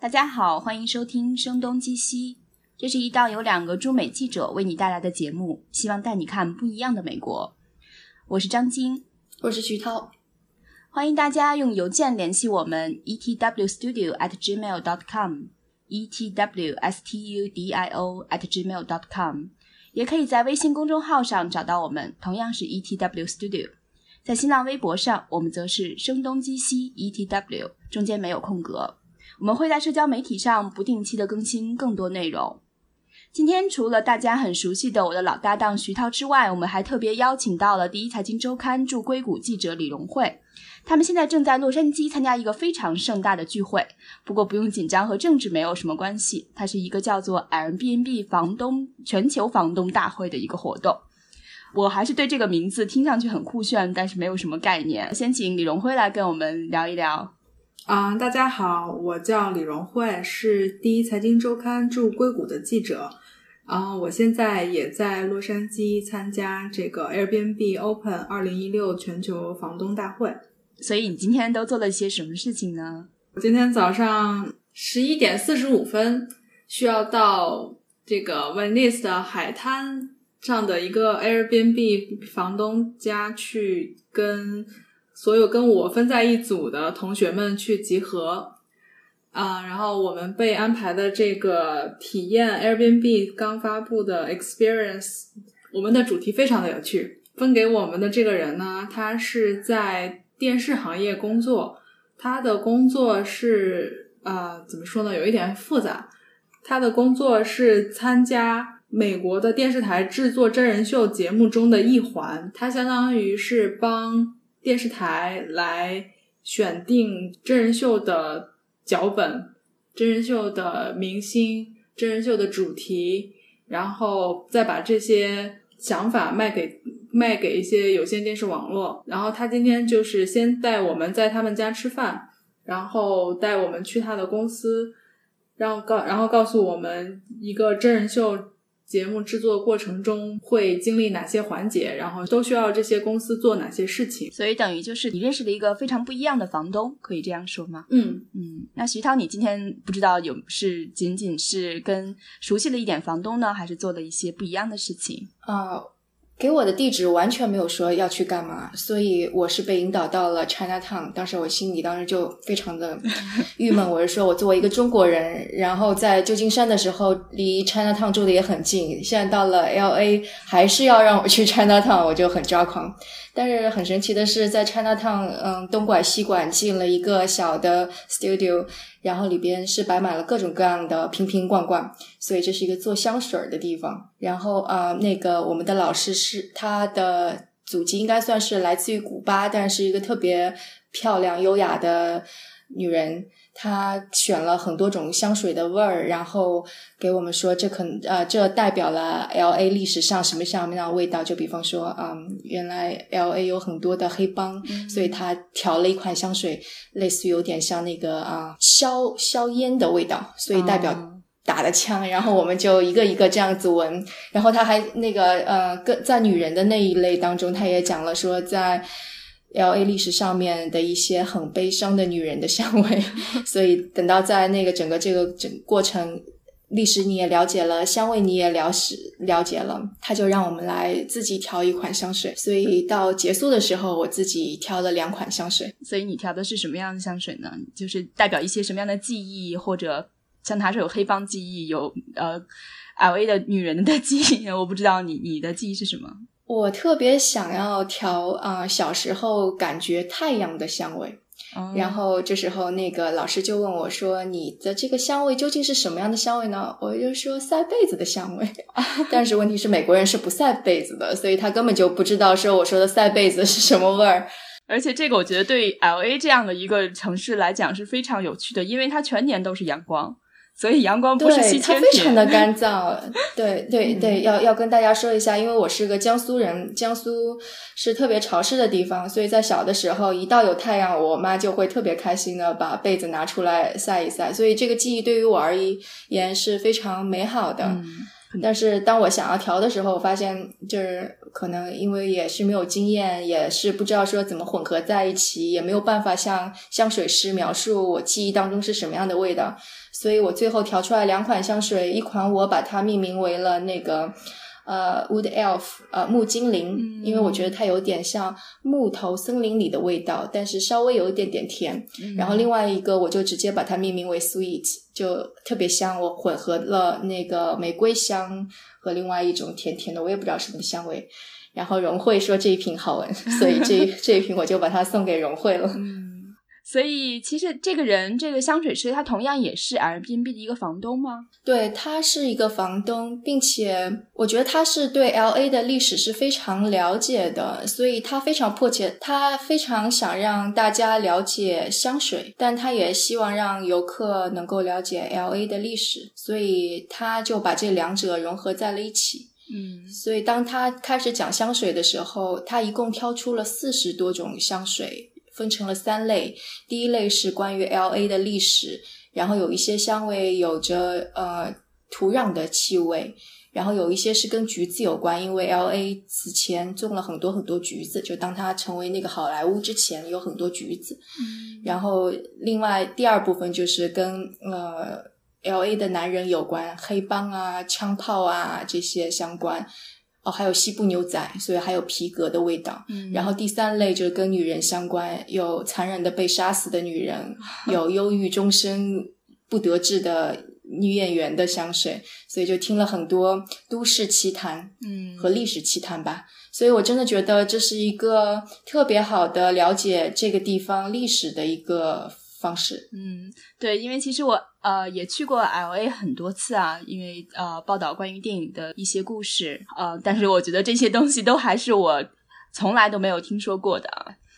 大家好，欢迎收听《声东击西》，这是一档由两个驻美记者为你带来的节目，希望带你看不一样的美国。我是张晶，我是徐涛，欢迎大家用邮件联系我们 etwstudio at gmail dot com，etwstudio at gmail dot com，也可以在微信公众号上找到我们，同样是 etw studio。在新浪微博上，我们则是声东击西 etw，中间没有空格。我们会在社交媒体上不定期的更新更多内容。今天除了大家很熟悉的我的老搭档徐涛之外，我们还特别邀请到了第一财经周刊驻硅谷记者李荣慧。他们现在正在洛杉矶参加一个非常盛大的聚会，不过不用紧张，和政治没有什么关系。它是一个叫做 Airbnb 房东全球房东大会的一个活动。我还是对这个名字听上去很酷炫，但是没有什么概念。先请李荣辉来跟我们聊一聊。啊，大家好，我叫李荣慧，是第一财经周刊驻硅谷的记者。啊，我现在也在洛杉矶参加这个 Airbnb Open 二零一六全球房东大会。所以你今天都做了些什么事情呢？我今天早上十一点四十五分需要到这个 Venice 的海滩上的一个 Airbnb 房东家去跟。所有跟我分在一组的同学们去集合啊，然后我们被安排的这个体验 Airbnb 刚发布的 Experience，我们的主题非常的有趣。分给我们的这个人呢，他是在电视行业工作，他的工作是啊，怎么说呢，有一点复杂。他的工作是参加美国的电视台制作真人秀节目中的一环，他相当于是帮。电视台来选定真人秀的脚本、真人秀的明星、真人秀的主题，然后再把这些想法卖给卖给一些有线电视网络。然后他今天就是先带我们在他们家吃饭，然后带我们去他的公司，然后告然后告诉我们一个真人秀。节目制作过程中会经历哪些环节，然后都需要这些公司做哪些事情？所以等于就是你认识了一个非常不一样的房东，可以这样说吗？嗯嗯。那徐涛，你今天不知道有是仅仅是跟熟悉了一点房东呢，还是做了一些不一样的事情啊？给我的地址完全没有说要去干嘛，所以我是被引导到了 China Town。当时我心里当时就非常的 郁闷，我是说我作为一个中国人，然后在旧金山的时候离 China Town 住的也很近，现在到了 LA 还是要让我去 China Town，我就很抓狂。但是很神奇的是，在 China Town，嗯，东拐西拐进了一个小的 studio，然后里边是摆满了各种各样的瓶瓶罐罐，所以这是一个做香水的地方。然后啊，那个我们的老师是他的祖籍应该算是来自于古巴，但是一个特别漂亮优雅的女人。他选了很多种香水的味儿，然后给我们说，这可能呃，这代表了 L A 历史上什么什么样的味道？就比方说，嗯，原来 L A 有很多的黑帮，所以他调了一款香水，类似于有点像那个啊硝硝烟的味道，所以代表打的枪。然后我们就一个一个这样子闻，然后他还那个呃，跟在女人的那一类当中，他也讲了说在。L A 历史上面的一些很悲伤的女人的香味，所以等到在那个整个这个整过程历史你也了解了，香味你也了是了解了，他就让我们来自己调一款香水。所以到结束的时候，我自己挑了两款香水。所以你调的是什么样的香水呢？就是代表一些什么样的记忆，或者像他是有黑帮记忆，有呃 L A 的女人的记忆。我不知道你你的记忆是什么。我特别想要调啊，小时候感觉太阳的香味。然后这时候那个老师就问我说：“你的这个香味究竟是什么样的香味呢？”我就说：“晒被子的香味。”但是问题是美国人是不晒被子的，所以他根本就不知道说我说的晒被子是什么味儿。而且这个我觉得对 L A 这样的一个城市来讲是非常有趣的，因为它全年都是阳光。所以阳光不是稀它非常的干燥。对对对，要要跟大家说一下，因为我是个江苏人，江苏是特别潮湿的地方，所以在小的时候，一到有太阳，我妈就会特别开心的把被子拿出来晒一晒。所以这个记忆对于我而言是非常美好的。但是当我想要调的时候，我发现就是可能因为也是没有经验，也是不知道说怎么混合在一起，也没有办法向香水师描述我记忆当中是什么样的味道，所以我最后调出来两款香水，一款我把它命名为了那个。呃，Wood Elf，呃，木精灵，因为我觉得它有点像木头森林里的味道，但是稍微有一点点甜。然后另外一个，我就直接把它命名为 Sweet，就特别香。我混合了那个玫瑰香和另外一种甜甜的，我也不知道什么香味。然后荣慧说这一瓶好闻，所以这这一瓶我就把它送给荣慧了。所以，其实这个人，这个香水师，他同样也是 Airbnb 的一个房东吗？对，他是一个房东，并且我觉得他是对 LA 的历史是非常了解的，所以他非常迫切，他非常想让大家了解香水，但他也希望让游客能够了解 LA 的历史，所以他就把这两者融合在了一起。嗯，所以当他开始讲香水的时候，他一共挑出了四十多种香水。分成了三类，第一类是关于 L A 的历史，然后有一些香味有着呃土壤的气味，然后有一些是跟橘子有关，因为 L A 此前种了很多很多橘子，就当它成为那个好莱坞之前有很多橘子。嗯，然后另外第二部分就是跟呃 L A 的男人有关，黑帮啊、枪炮啊这些相关。哦，还有西部牛仔，所以还有皮革的味道。嗯，然后第三类就是跟女人相关，有残忍的被杀死的女人，有忧郁终身不得志的女演员的香水，所以就听了很多都市奇谈，嗯，和历史奇谈吧。所以我真的觉得这是一个特别好的了解这个地方历史的一个。方式，嗯，对，因为其实我呃也去过 L A 很多次啊，因为呃报道关于电影的一些故事，呃，但是我觉得这些东西都还是我从来都没有听说过的，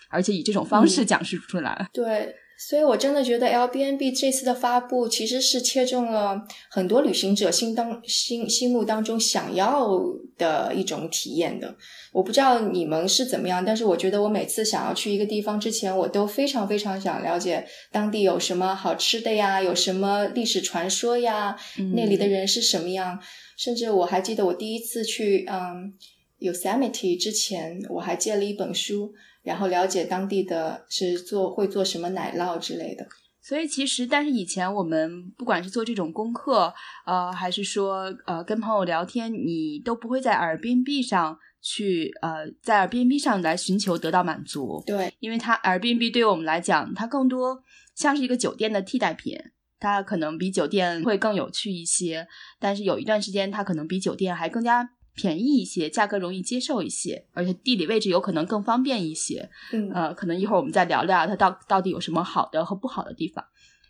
而且以这种方式讲述出来，对。所以，我真的觉得 L B N B 这次的发布其实是切中了很多旅行者心当心心目当中想要的一种体验的。我不知道你们是怎么样，但是我觉得我每次想要去一个地方之前，我都非常非常想了解当地有什么好吃的呀，有什么历史传说呀，那里的人是什么样。甚至我还记得我第一次去嗯 Yosemite 之前，我还借了一本书。然后了解当地的是做会做什么奶酪之类的，所以其实，但是以前我们不管是做这种功课，呃，还是说呃跟朋友聊天，你都不会在耳边币上去呃在耳边币上来寻求得到满足。对，因为它耳边币对于我们来讲，它更多像是一个酒店的替代品，它可能比酒店会更有趣一些，但是有一段时间，它可能比酒店还更加。便宜一些，价格容易接受一些，而且地理位置有可能更方便一些。嗯，呃，可能一会儿我们再聊聊它到到底有什么好的和不好的地方。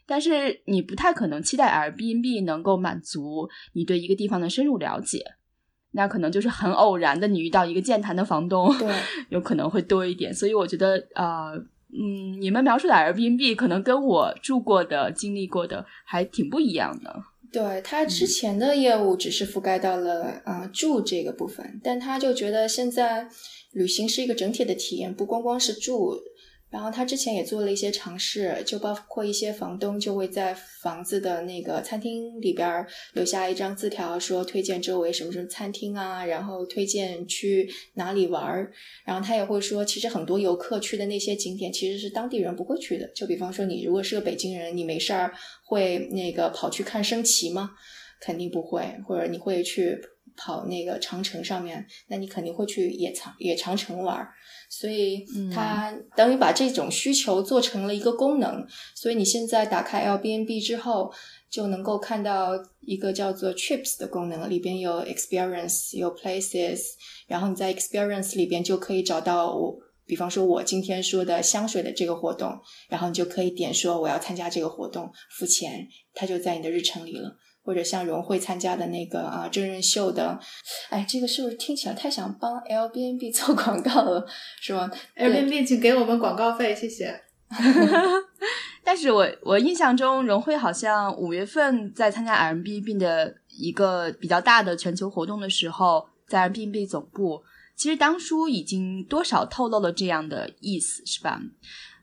但是你不太可能期待 Airbnb 能够满足你对一个地方的深入了解，那可能就是很偶然的，你遇到一个健谈的房东，对，有可能会多一点。所以我觉得，呃，嗯，你们描述的 Airbnb 可能跟我住过的、经历过的还挺不一样的。对他之前的业务只是覆盖到了啊住这个部分，但他就觉得现在旅行是一个整体的体验，不光光是住。然后他之前也做了一些尝试，就包括一些房东就会在房子的那个餐厅里边留下一张字条，说推荐周围什么什么餐厅啊，然后推荐去哪里玩儿。然后他也会说，其实很多游客去的那些景点其实是当地人不会去的。就比方说，你如果是个北京人，你没事儿会那个跑去看升旗吗？肯定不会。或者你会去跑那个长城上面，那你肯定会去野长野长城玩儿。所以，它等于把这种需求做成了一个功能。所以你现在打开 Airbnb 之后，就能够看到一个叫做 Trips 的功能，里边有 Experience，有 Places，然后你在 Experience 里边就可以找到我，比方说我今天说的香水的这个活动，然后你就可以点说我要参加这个活动，付钱，它就在你的日程里了。或者像融汇参加的那个啊真人秀的，哎，这个是不是听起来太想帮 L B N B 做广告了，是吗？L B N B 请给我们广告费，谢谢。但是我我印象中，融汇好像五月份在参加 mbnb 的一个比较大的全球活动的时候，在 mbnb 总部，其实当初已经多少透露了这样的意思，是吧？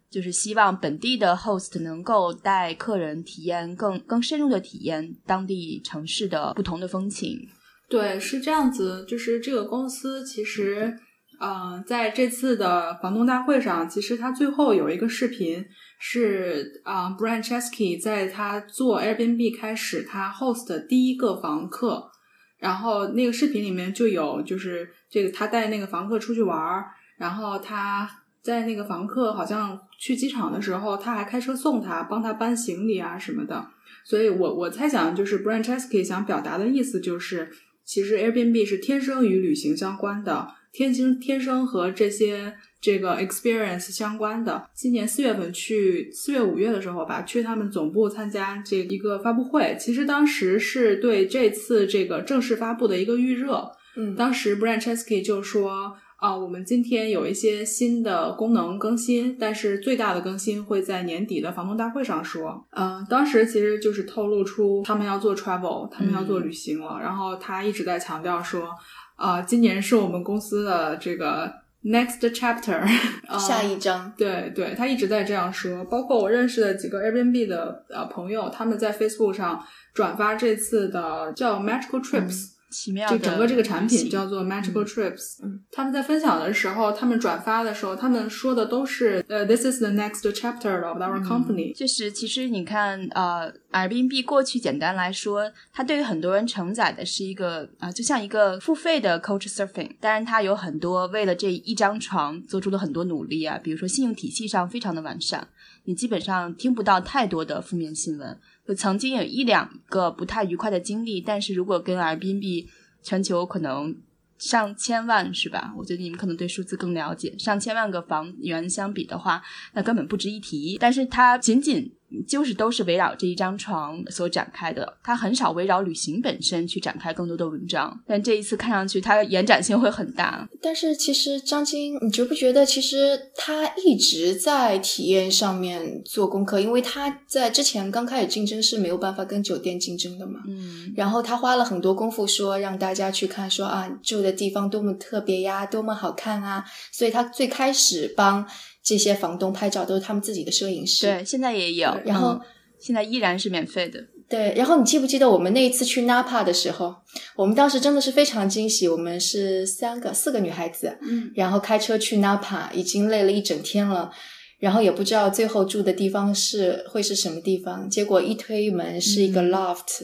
就是希望本地的 host 能够带客人体验更更深入的体验当地城市的不同的风情。对，是这样子，就是这个公司其实，呃，在这次的房东大会上，其实他最后有一个视频是啊、b r a n Chesky 在他做 Airbnb 开始他 host 的第一个房客，然后那个视频里面就有就是这个他带那个房客出去玩儿，然后他在那个房客好像去机场的时候，他还开车送他，帮他搬行李啊什么的。所以我我猜想，就是 Brian Chesky 想表达的意思就是，其实 Airbnb 是天生与旅行相关的，天生天生和这些这个 experience 相关的。今年四月份去四月五月的时候吧，去他们总部参加这一个发布会，其实当时是对这次这个正式发布的一个预热。嗯，当时 Brian Chesky 就说啊，我们今天有一些新的功能更新，但是最大的更新会在年底的房东大会上说。嗯、当时其实就是透露出他们要做 travel，他们要做旅行了。然后他一直在强调说，啊，今年是我们公司的这个 next chapter，啊 下一章，对对，他一直在这样说。包括我认识的几个 Airbnb 的呃朋友，他们在 Facebook 上转发这次的叫 Magical Trips，、奇妙的就整个这个产品叫做 Magical Trips。嗯他们在分享的时候，他们转发的时候，他们说的都是呃，This is the next chapter of our company。就是其实你看，呃，Airbnb 过去简单来说，它对于很多人承载的是一个啊、呃就像一个付费的 Couch Surfing。当然，它有很多为了这一张床做出了很多努力啊，比如说信用体系上非常的完善，你基本上听不到太多的负面新闻。就曾经有一两个不太愉快的经历，但是如果跟 RBNB 全球可能上千万是吧？我觉得你们可能对数字更了解。上千万个房源相比的话，那根本不值一提。但是它仅仅就是都是围绕这一张床所展开的，它很少围绕旅行本身去展开更多的文章。但这一次看上去，它延展性会很大。但是其实张晶，你觉不觉得其实他一直在体验上面做功课？因为他在之前刚开始竞争是没有办法跟酒店竞争的嘛。嗯，然后他花了很多功夫说让大家去看说啊住的地方多么特别呀，多么好看啊，所以他最开始帮这些房东拍照都是他们自己的摄影师。对，现在也有，然后嗯现在依然是免费的。对，然后你记不记得我们那一次去 Napa 的时候，我们当时真的是非常惊喜，我们是三个四个女孩子，嗯，然后开车去 Napa，已经累了一整天了，然后也不知道最后住的地方是会是什么地方，结果一推门是一个 loft，、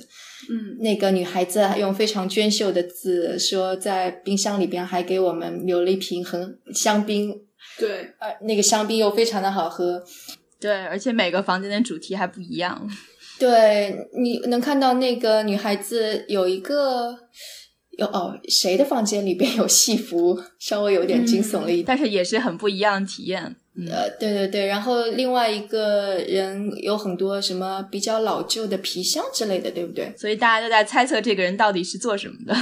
嗯，那个女孩子用非常娟秀的字说，在冰箱里边还给我们留了一瓶很香槟，对，呃，那个香槟又非常的好喝，对，而且每个房间的主题还不一样。对，你能看到那个女孩子有一个有哦，谁的房间里边有戏服，稍微有点惊悚了一点。但是也是很不一样的体验。嗯，呃，对对对，然后另外一个人有很多什么比较老旧的皮箱之类的，对不对？所以大家都在猜测这个人到底是做什么的。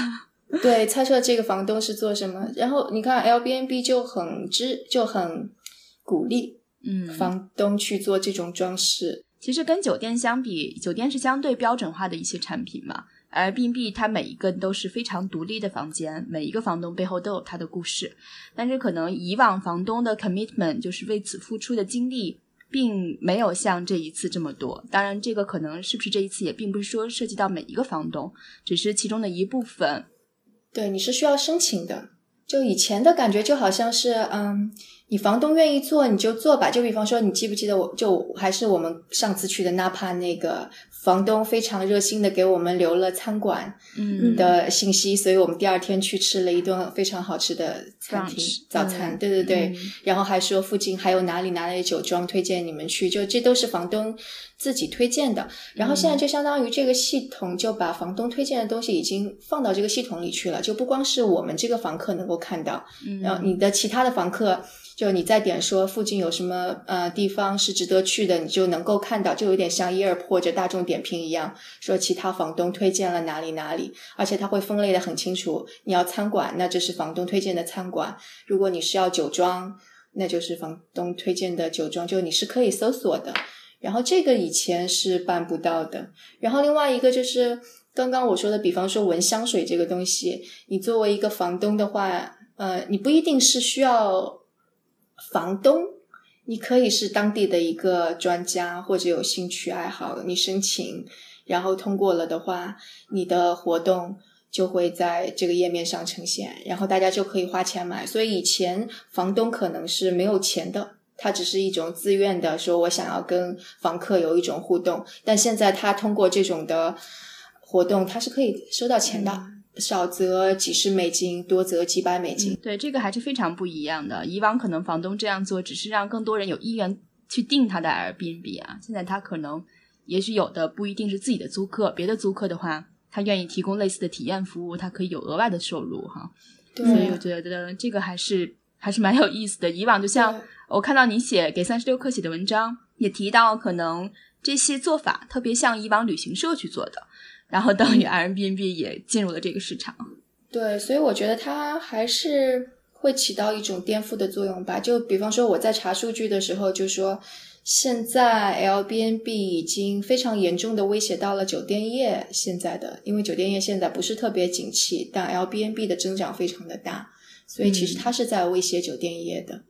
对，猜测这个房东是做什么。然后你看 Airbnb 就很支就很鼓励嗯，房东去做这种装饰。其实跟酒店相比，酒店是相对标准化的一些产品嘛。Airbnb 它每一个都是非常独立的房间，每一个房东背后都有他的故事。但是可能以往房东的 commitment 就是为此付出的精力，并没有像这一次这么多。当然，这个可能是不是这一次也并不是说涉及到每一个房东，只是其中的一部分。对，你是需要申请的。就以前的感觉就好像是，嗯，你房东愿意做你就做吧。就比方说，你记不记得我就还是我们上次去的纳帕那个房东非常热心的给我们留了餐馆嗯的信息，所以我们第二天去吃了一顿非常好吃的餐厅早餐。嗯对对对，嗯然后还说附近还有哪里哪里酒庄推荐你们去，就这都是房东自己推荐的。然后现在就相当于这个系统就把房东推荐的东西已经放到这个系统里去了，就不光是我们这个房客能够看到，嗯然后你的其他的房客。就你在点说附近有什么呃地方是值得去的，你就能够看到，就有点像 Yelp 或者大众点评一样，说其他房东推荐了哪里哪里，而且它会分类的很清楚。你要餐馆，那这是房东推荐的餐馆；如果你是要酒庄，那就是房东推荐的酒庄，就你是可以搜索的。然后这个以前是办不到的。然后另外一个就是刚刚我说的，比方说闻香水这个东西，你作为一个房东的话，呃，你不一定是需要房东，你可以是当地的一个专家或者有兴趣爱好，你申请，然后通过了的话，你的活动就会在这个页面上呈现，然后大家就可以花钱买。所以以前房东可能是没有钱的，他只是一种自愿的说，我想要跟房客有一种互动。但现在他通过这种的活动，他是可以收到钱的，少则几十美金，多则几百美金。对，这个还是非常不一样的。以往可能房东这样做，只是让更多人有意愿去订他的 Airbnb 啊。现在他可能，也许有的不一定是自己的租客，别的租客的话。他愿意提供类似的体验服务，他可以有额外的收入哈，对所以我觉得这个还是还是蛮有意思的。以往就像我看到你写给三十六氪写的文章，也提到可能这些做法特别像以往旅行社去做的，然后等于 Airbnb 也进入了这个市场。对，所以我觉得它还是会起到一种颠覆的作用吧。就比方说我在查数据的时候就说。现在 Airbnb 已经非常严重的威胁到了酒店业。现在的，因为酒店业现在不是特别景气，但 Airbnb 的增长非常的大，所以其实它是在威胁酒店业的。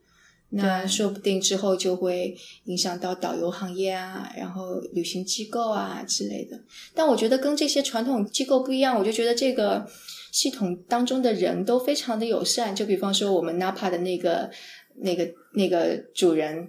那说不定之后就会影响到导游行业啊，然后旅行机构啊之类的。但我觉得跟这些传统机构不一样，我就觉得这个系统当中的人都非常的友善。就比方说我们 Napa 的那个、那个、那个主人。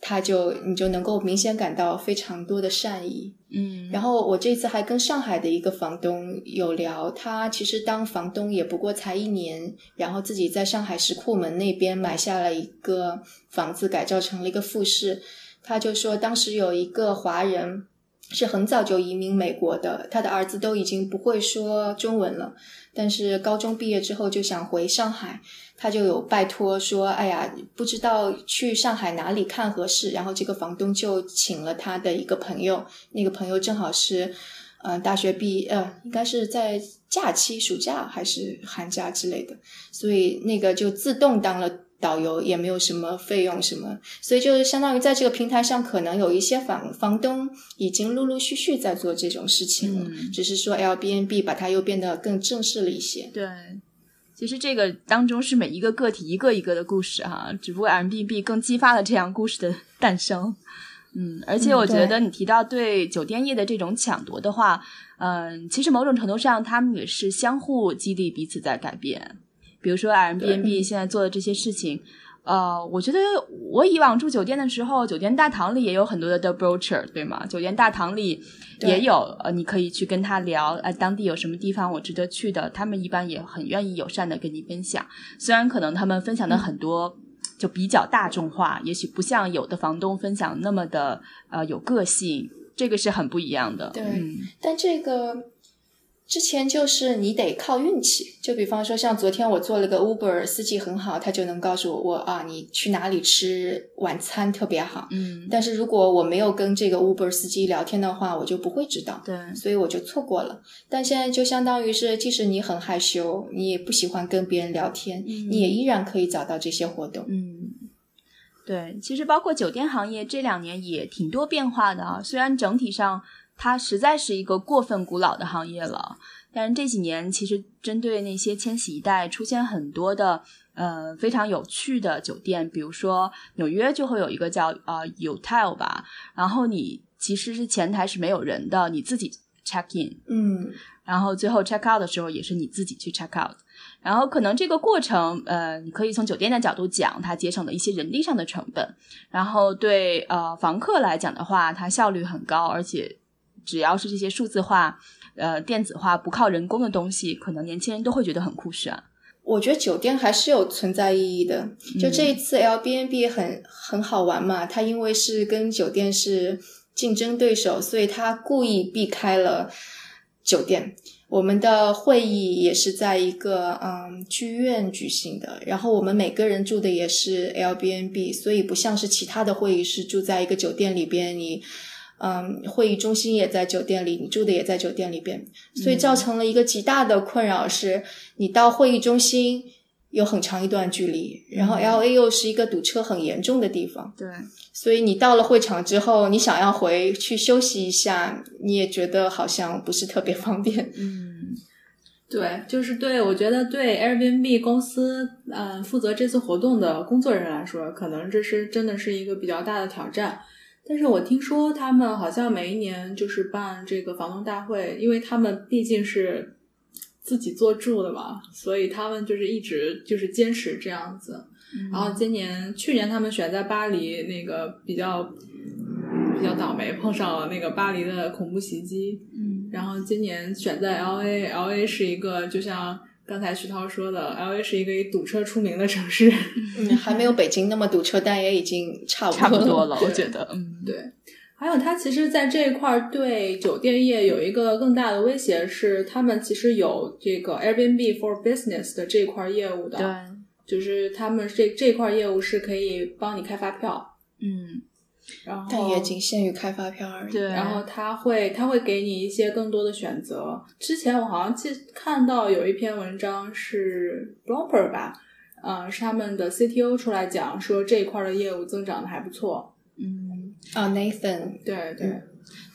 他就你就能够明显感到非常多的善意，嗯，然后我这次还跟上海的一个房东有聊，他其实当房东也不过才一年，然后自己在上海石库门那边买下了一个房子，改造成了一个复式。他就说，当时有一个华人是很早就移民美国的，他的儿子都已经不会说中文了，但是高中毕业之后就想回上海。他就有拜托说：“哎呀，不知道去上海哪里看合适。”然后这个房东就请了他的一个朋友，那个朋友正好是，嗯，大学毕呃，应该是在假期、暑假还是寒假之类的，所以那个就自动当了导游，也没有什么费用什么，所以就是相当于在这个平台上，可能有一些房房东已经陆陆续续在做这种事情了，只是说 Airbnb 把它又变得更正式了一些。对。其实这个当中是每一个个体一个一个的故事哈，只不过 M B B 更激发了这样故事的诞生。嗯，而且我觉得你提到对酒店业的这种抢夺的话，嗯，其实某种程度上他们也是相互激励彼此在改变。比如说 mbnb 现在做的这些事情。呃，我觉得我以往住酒店的时候，酒店大堂里也有很多的 the brochure，对吗？酒店大堂里也有，呃，你可以去跟他聊，呃，当地有什么地方我值得去的，他们一般也很愿意友善的跟你分享。虽然可能他们分享的很多就比较大众化，也许不像有的房东分享那么的呃有个性，这个是很不一样的。对，但这个。之前就是你得靠运气，就比方说像昨天我做了个 Uber，司机很好，他就能告诉我我啊，你去哪里吃晚餐特别好。嗯，但是如果我没有跟这个 Uber 司机聊天的话，我就不会知道。对，所以我就错过了。但现在就相当于是，即使你很害羞，你也不喜欢跟别人聊天，你也依然可以找到这些活动。嗯，对，其实包括酒店行业这两年也挺多变化的啊，虽然整体上。它实在是一个过分古老的行业了，但是这几年其实针对那些千禧一代出现很多的呃非常有趣的酒店，比如说纽约就会有一个叫呃 Utel 吧，然后你其实是前台是没有人的，你自己 check in，嗯，然后最后 check out 的时候也是你自己去 check out，然后可能这个过程呃你可以从酒店的角度讲，它节省了一些人力上的成本，然后对呃房客来讲的话，它效率很高，而且。只要是这些数字化、呃电子化、不靠人工的东西，可能年轻人都会觉得很酷炫。我觉得酒店还是有存在意义的。就这一次 L B N B 很很好玩嘛，它因为是跟酒店是竞争对手，所以它故意避开了酒店。我们的会议也是在一个嗯剧院举行的，然后我们每个人住的也是 L B N B，所以不像是其他的会议是住在一个酒店里边你。嗯，会议中心也在酒店里，你住的也在酒店里边，所以造成了一个极大的困扰，是你到会议中心有很长一段距离，然后 L A 又是一个堵车很严重的地方，对，所以你到了会场之后，你想要回去休息一下，你也觉得好像不是特别方便。嗯，对，就是对我觉得对 Airbnb 公司嗯负责这次活动的工作人员来说，可能这是真的是一个比较大的挑战。但是我听说他们好像每一年就是办这个房东大会，因为他们毕竟是自己做住的嘛，所以他们就是一直就是坚持这样子。然后今年去年他们选在巴黎，那个比较比较倒霉，碰上了那个巴黎的恐怖袭击。嗯然后今年选在 L A，L A 是一个就像刚才徐涛说的，L A 是一个以堵车出名的城市。嗯，还没有北京那么堵车，但也已经差不差不多了。了，我觉得，嗯，对，还有它其实在这一块儿对酒店业有一个更大的威胁是，他们其实有这个 Airbnb for Business 的这块业务的，对，就是他们这这块业务是可以帮你开发票，嗯，然后但也仅限于开发票而已。对，然后他会他会给你一些更多的选择。之前我好像记看到有一篇文章是 Bloomberg 吧，嗯、是他们的 CTO 出来讲说这一块的业务增长的还不错。嗯，啊，Nathan，对对，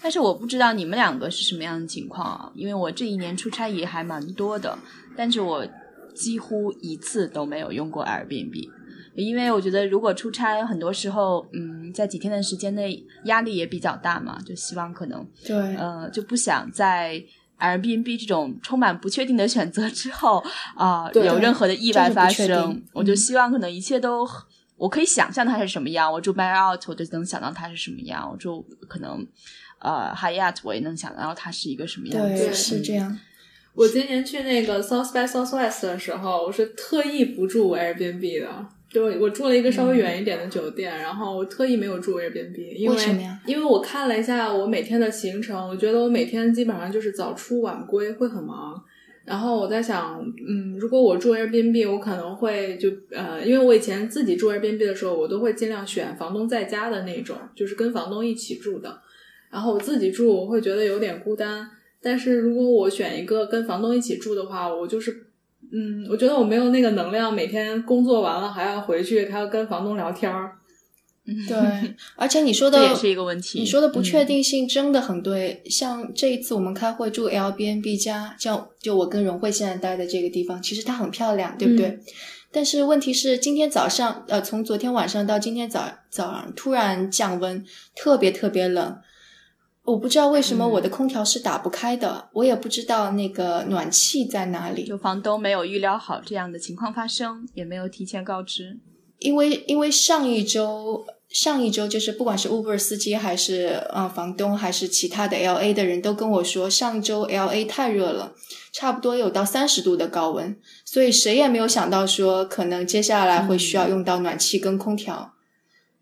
但是我不知道你们两个是什么样的情况啊，因为我这一年出差也还蛮多的，但是我几乎一次都没有用过 Airbnb。因为我觉得，如果出差，很多时候，嗯，在几天的时间内，压力也比较大嘛，就希望可能对，呃，就不想在 Airbnb 这种充满不确定的选择之后啊、对有任何的意外发生定。我就希望可能一切都，我可以想象它是什么样。我住 Marriott，我就能想到它是什么样。我住可能呃 Hyatt，我也能想到它是一个什么样子。对，是这样。我今年去那个 South by Southwest 的时候，我是特意不住 Airbnb 的。就我住了一个稍微远一点的酒店，然后我特意没有住 Airbnb，因为什么呀因为我看了一下我每天的行程，我觉得我每天基本上就是早出晚归，会很忙。然后我在想，嗯，如果我住 Airbnb，我可能会就呃，因为我以前自己住 Airbnb 的时候，我都会尽量选房东在家的那种，就是跟房东一起住的。然后我自己住，我会觉得有点孤单。但是如果我选一个跟房东一起住的话，我就是，嗯，我觉得我没有那个能量，每天工作完了还要回去，还要跟房东聊天儿。对，而且你说的这也是一个问题。你说的不确嗯定性真的很对，像这一次我们开会住 Airbnb 家，像就我跟荣慧现在待的这个地方，其实它很漂亮，对不对？但是问题是，今天早上，呃，从昨天晚上到今天早早上突然降温，特别特别冷。我不知道为什么嗯我的空调是打不开的，我也不知道那个暖气在哪里。就房东没有预料好这样的情况发生，也没有提前告知。因为因为上一周上一周就是不管是 Uber 司机还是啊、呃房东还是其他的 LA 的人都跟我说，上周 LA 太热了，差不多有到三十度的高温，所以谁也没有想到说可能接下来会需要用到暖气跟空调，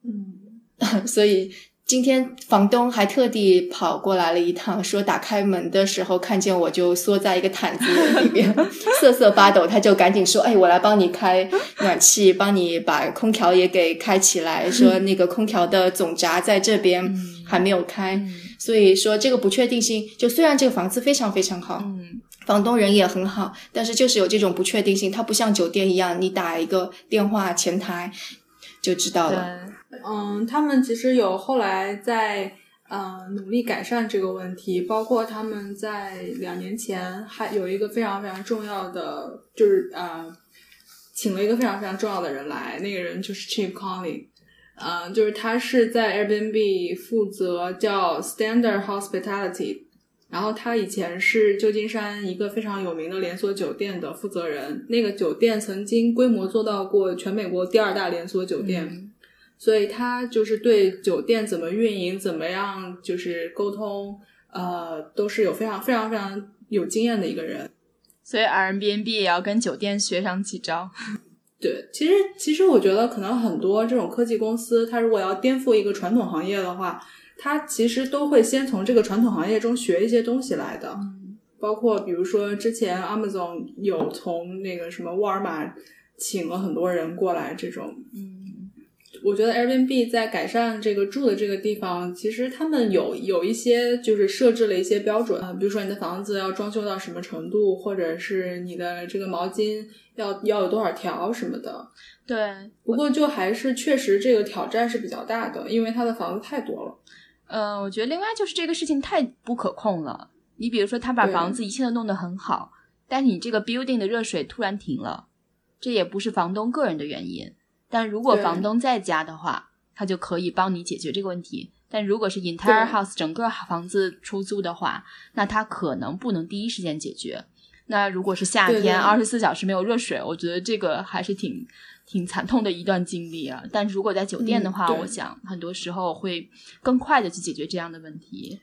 嗯，所以。今天房东还特地跑过来了一趟，说打开门的时候看见我就缩在一个毯子里边，瑟瑟发抖，他就赶紧说：“哎，我来帮你开暖气，帮你把空调也给开起来。”说那个空调的总闸在这边还没有开，嗯所以说这个不确定性，就虽然这个房子非常非常好，嗯房东人也很好，但是就是有这种不确定性，它不像酒店一样，你打一个电话前台就知道了。嗯，他们其实有后来在呃努力改善这个问题，包括他们在两年前还有一个非常非常重要的，就是呃请了一个非常非常重要的人来，那个人就是 Chip Conley，嗯、就是他是在 Airbnb 负责叫 Standard Hospitality。然后他以前是旧金山一个非常有名的连锁酒店的负责人，那个酒店曾经规模做到过全美国第二大连锁酒店，所以他就是对酒店怎么运营、怎么样就是沟通，呃，都是有非常非常非常有经验的一个人。所以 Airbnb 也要跟酒店学上几招。对，其实其实我觉得可能很多这种科技公司，它如果要颠覆一个传统行业的话，它其实都会先从这个传统行业中学一些东西来的。包括比如说之前 Amazon 有从那个什么沃尔玛请了很多人过来，这种嗯我觉得 Airbnb 在改善这个住的这个地方，其实他们有有一些就是设置了一些标准啊，比如说你的房子要装修到什么程度，或者是你的这个毛巾要要有多少条什么的。对，不过就还是确实这个挑战是比较大的，因为他的房子太多了。呃，我觉得另外就是这个事情太不可控了。你比如说，他把房子一切都弄得很好，但是你这个 building 的热水突然停了，这也不是房东个人的原因。但如果房东在家的话，他就可以帮你解决这个问题。但如果是 entire house 整个房子出租的话，那他可能不能第一时间解决。那如果是夏天，二十四小时没有热水，我觉得这个还是挺挺惨痛的一段经历啊。但如果在酒店的话，嗯我想很多时候会更快的去解决这样的问题。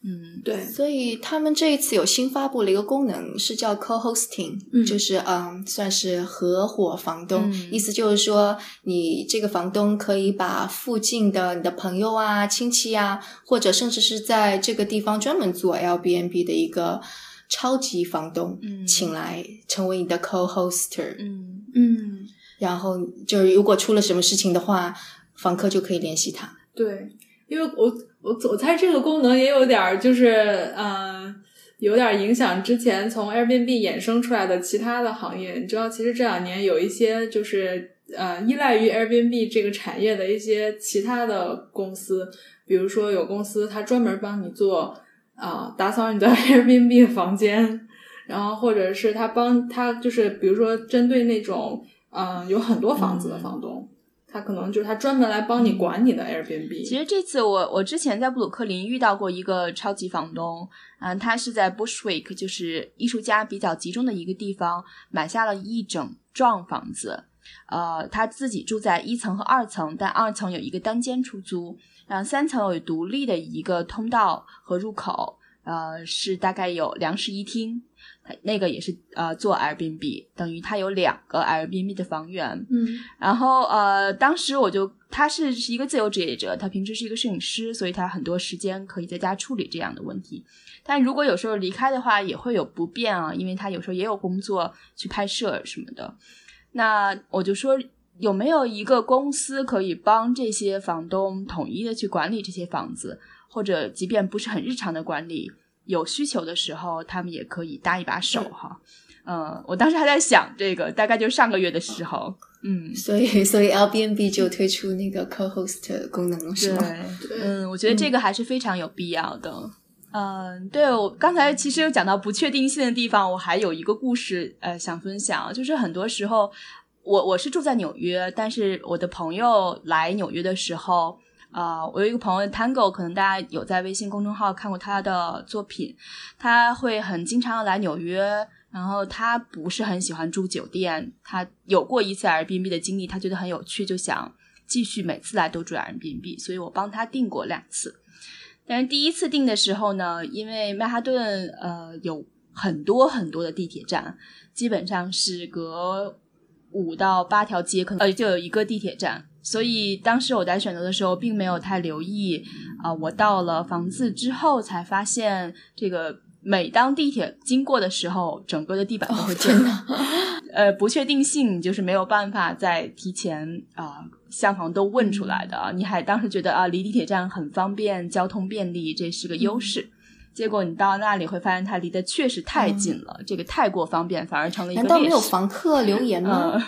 嗯，对，所以他们这一次有新发布了一个功能，是叫 co-hosting，、嗯。就是嗯，算是合伙房东，嗯。意思就是说，你这个房东可以把附近的你的朋友啊、亲戚啊，或者甚至是在这个地方专门做 Airbnb 的一个超级房东，嗯。请来成为你的 co-hoster，、嗯。嗯，然后就是如果出了什么事情的话，房客就可以联系他。对，因为我我我猜这个功能也有点儿就是呃，有点儿影响之前从 Airbnb 衍生出来的其他的行业。你知道，其实这两年有一些就是呃依赖于 Airbnb 这个产业的一些其他的公司，比如说有公司它专门帮你做啊、打扫你的 Airbnb 的房间，然后或者是他帮他就是比如说针对那种嗯、有很多房子的房东。他可能就是他专门来帮你管你的 Airbnb。其实这次我我之前在布鲁克林遇到过一个超级房东，嗯、他是在 Bushwick，就是艺术家比较集中的一个地方，买下了一整幢房子。呃，他自己住在一层和二层，但二层有一个单间出租，然后三层有独立的一个通道和入口，呃，是大概有两室一厅。他那个也是呃做 Airbnb，等于他有两个 Airbnb 的房源。嗯然后呃，当时我就他是是一个自由职业者，他平时是一个摄影师，所以他很多时间可以在家处理这样的问题。但如果有时候离开的话，也会有不便啊，因为他有时候也有工作去拍摄什么的。那我就说，有没有一个公司可以帮这些房东统一的去管理这些房子，或者即便不是很日常的管理，有需求的时候，他们也可以搭一把手哈。嗯，我当时还在想这个，大概就上个月的时候，嗯，所以，所以 Airbnb 就推出那个 co-host 功能了，是吗？对嗯，我觉得这个还是非常有必要的。嗯，对我刚才其实有讲到不确定性的地方，我还有一个故事呃想分享，就是很多时候我我是住在纽约，但是我的朋友来纽约的时候。啊、我有一个朋友 Tango，可能大家有在微信公众号看过他的作品，他会很经常来纽约，然后他不是很喜欢住酒店，他有过一次 Airbnb 的经历，他觉得很有趣，就想继续每次来都住 Airbnb，所以我帮他订过两次。但是第一次订的时候呢，因为曼哈顿呃有很多很多的地铁站，基本上是隔五到八条街可能呃就有一个地铁站，所以当时我在选择的时候并没有太留意啊、我到了房子之后才发现这个。每当地铁经过的时候，整个的地板都会震。呃，不确定性就是没有办法在提前啊、向房东问出来的啊。你还当时觉得啊，离地铁站很方便，交通便利，这是个优势。结果你到那里会发现，它离得确实太近了，这个太过方便，反而成了一个难道没有房客留言吗？呃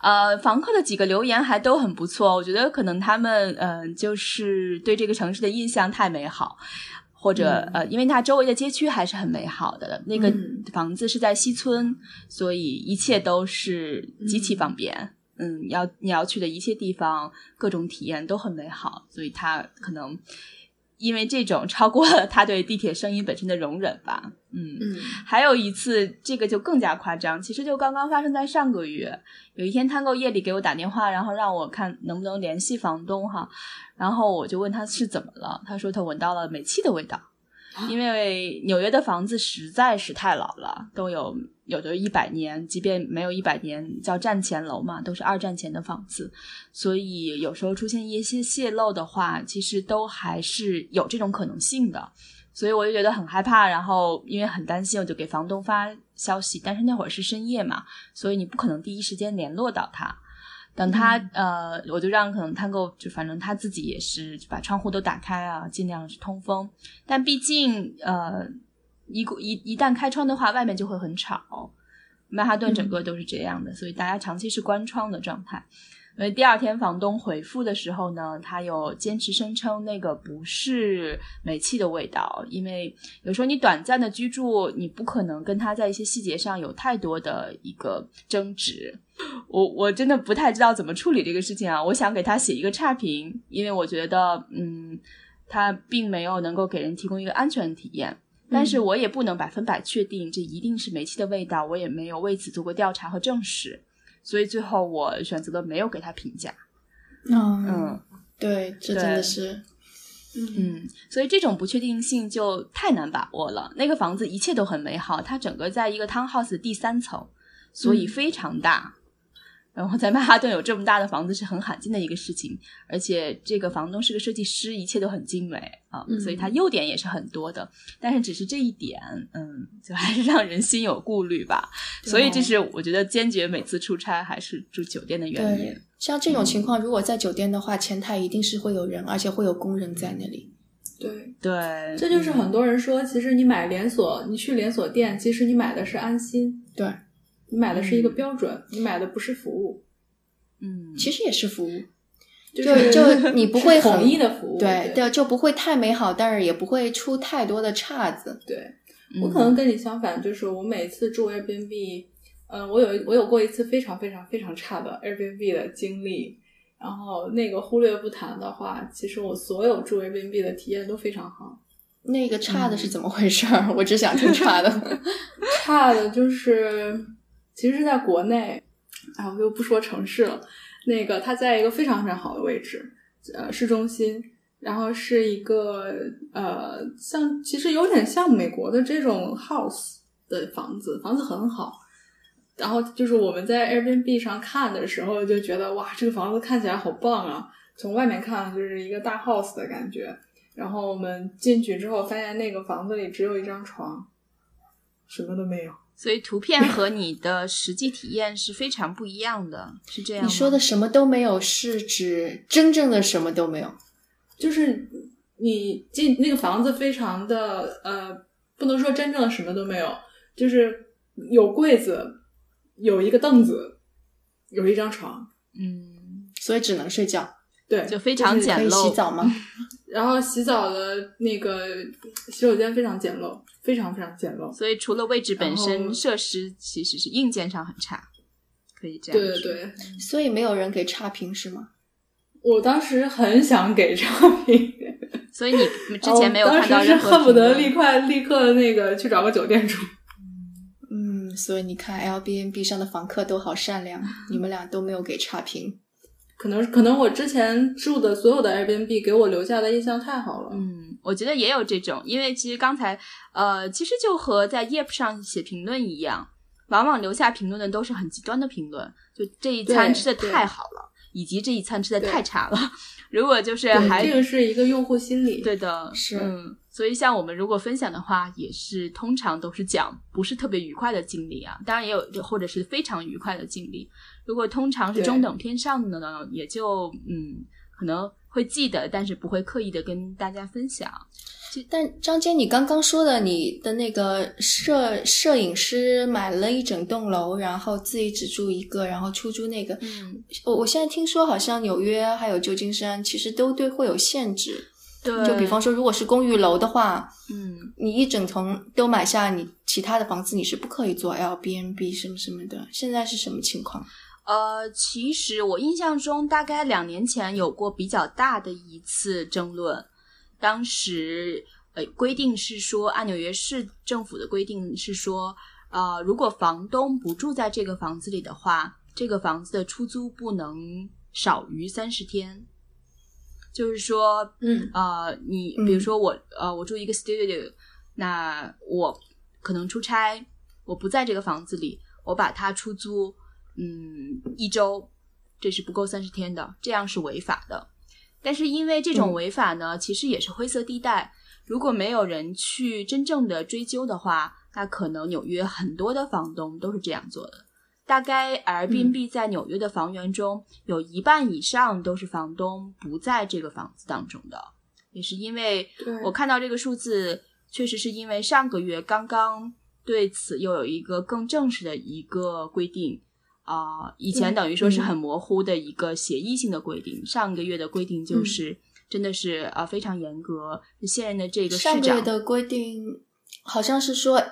呃，房客的几个留言还都很不错，我觉得可能他们嗯、呃就是对这个城市的印象太美好，或者、呃，因为它周围的街区还是很美好的。那个嗯房子是在西村，所以一切都是极其方便。嗯，要你要去的一切地方，各种体验都很美好，所以它可能因为这种超过了他对地铁声音本身的容忍吧。嗯，嗯还有一次，这个就更加夸张，其实就刚刚发生在上个月。有一天，Tango 夜里给我打电话，然后让我看能不能联系房东哈。然后我就问他是怎么了，他说他闻到了煤气的味道，因为纽约的房子实在是太老了，都有有的一百年，即便没有一百年叫战前楼嘛，都是二战前的房子，所以有时候出现一些泄漏的话，其实都还是有这种可能性的。所以我就觉得很害怕，然后因为很担心，我就给房东发消息。但是那会儿是深夜嘛，所以你不可能第一时间联络到他。等他、呃，我就让可能他够，就反正他自己也是把窗户都打开啊，尽量是通风。但毕竟呃，一一一旦开窗的话，外面就会很吵。曼哈顿整个都是这样的，所以大家长期是关窗的状态。因为第二天房东回复的时候呢，他有坚持声称那个不是煤气的味道，因为有时候你短暂的居住，你不可能跟他在一些细节上有太多的一个争执。我我真的不太知道怎么处理这个事情啊！我想给他写一个差评，因为我觉得，嗯，他并没有能够给人提供一个安全的体验。但是我也不能百分百确定这一定是煤气的味道，我也没有为此做过调查和证实，所以最后我选择了没有给他评价。嗯嗯对，这真的是，嗯，所以这种不确定性就太难把握了。那个房子一切都很美好，它整个在一个 townhouse 的第三层，所以非常大。然后在曼哈顿有这么大的房子是很罕见的一个事情，而且这个房东是个设计师，一切都很精美啊，嗯所以它优点也是很多的。但是只是这一点，嗯，就还是让人心有顾虑吧。所以这是我觉得坚决每次出差还是住酒店的原因。，像这种情况，如果在酒店的话，前台一定是会有人，而且会有工人在那里。对，对，这就是很多人说，其实你买连锁，你去连锁店，其实你买的是安心，对，你买的是一个标准，你买的不是服务，嗯，其实也是服务，就就是就 你不会很统一的服务，对对就不会太美好，但是也不会出太多的岔子。对。嗯我可能跟你相反，就是我每次住 Airbnb，嗯、我有我有过一次非常非常非常差的 Airbnb 的经历，然后那个忽略不谈的话，其实我所有住 Airbnb 的体验都非常好。那个差的是怎么回事儿？我只想听差的。差的就是，其实是在国内，啊，我就不说城市了。那个它在一个非常非常好的位置，呃，市中心，然后是一个呃，像其实有点像美国的这种 house 的房子，房子很好。然后就是我们在 Airbnb 上看的时候，就觉得哇，这个房子看起来好棒啊！从外面看就是一个大 house 的感觉。然后我们进去之后，发现那个房子里只有一张床，什么都没有。所以图片和你的实际体验是非常不一样的，是这样吗？你说的什么都没有，是指真正的什么都没有。就是你进那个房子非常的呃，不能说真正的什么都没有，就是有柜子，有一个凳子，有一张床，嗯，所以只能睡觉，对，就非常就是可以简陋洗澡吗？然后洗澡的那个洗手间非常简陋，非常非常简陋。所以除了位置本身，设施其实是硬件上很差，可以这样。对对对，所以没有人给差评是吗？我当时很想给差评，所以你 之前没有哦看到当时是任何恨不得立快立刻那个去找个酒店住。嗯，所以你看 Airbnb 上的房客都好善良，你们俩都没有给差评。可能可能我之前住的所有的 Airbnb 给我留下的印象太好了。嗯，我觉得也有这种，因为其实刚才呃，其实就和在 Yelp 上写评论一样，往往留下评论的都是很极端的评论，就这一餐吃的太好了，以及这一餐吃的太差了。如果就是还这个是一个用户心理。对的，是嗯，所以像我们如果分享的话，也是通常都是讲不是特别愉快的经历啊，当然也有或者是非常愉快的经历。如果通常是中等偏上的呢，也就嗯可能会记得，但是不会刻意的跟大家分享。但张坚，你刚刚说的你的那个摄摄影师买了一整栋楼，然后自己只住一个，然后出租那个，嗯，我我现在听说好像纽约还有旧金山其实都对会有限制，对，就比方说如果是公寓楼的话，嗯，你一整层都买下，你其他的房子你是不可以做 Airbnb 什么什么的。现在是什么情况？呃，其实我印象中，大概两年前有过比较大的一次争论。当时，呃，规定是说，按纽约市政府的规定是说，呃，如果房东不住在这个房子里的话，这个房子的出租不能少于三十天。就是说，嗯呃，你嗯比如说我，呃，我住一个 studio，那我可能出差，我不在这个房子里，我把它出租，嗯，一周，这是不够三十天的，这样是违法的。但是因为这种嗯违法呢，其实也是灰色地带，如果没有人去真正的追究的话，那可能纽约很多的房东都是这样做的。大概 Airbnb 在纽约的房源中，有一半以上都是房东不在这个房子当中的，也是因为我看到这个数字，确实是因为上个月刚刚对此又有一个更正式的一个规定啊、以前等于说是嗯很模糊的一个协议性的规定，上个月的规定就是、真的是啊、非常严格，现任的这个市长上个月的规定好像是说，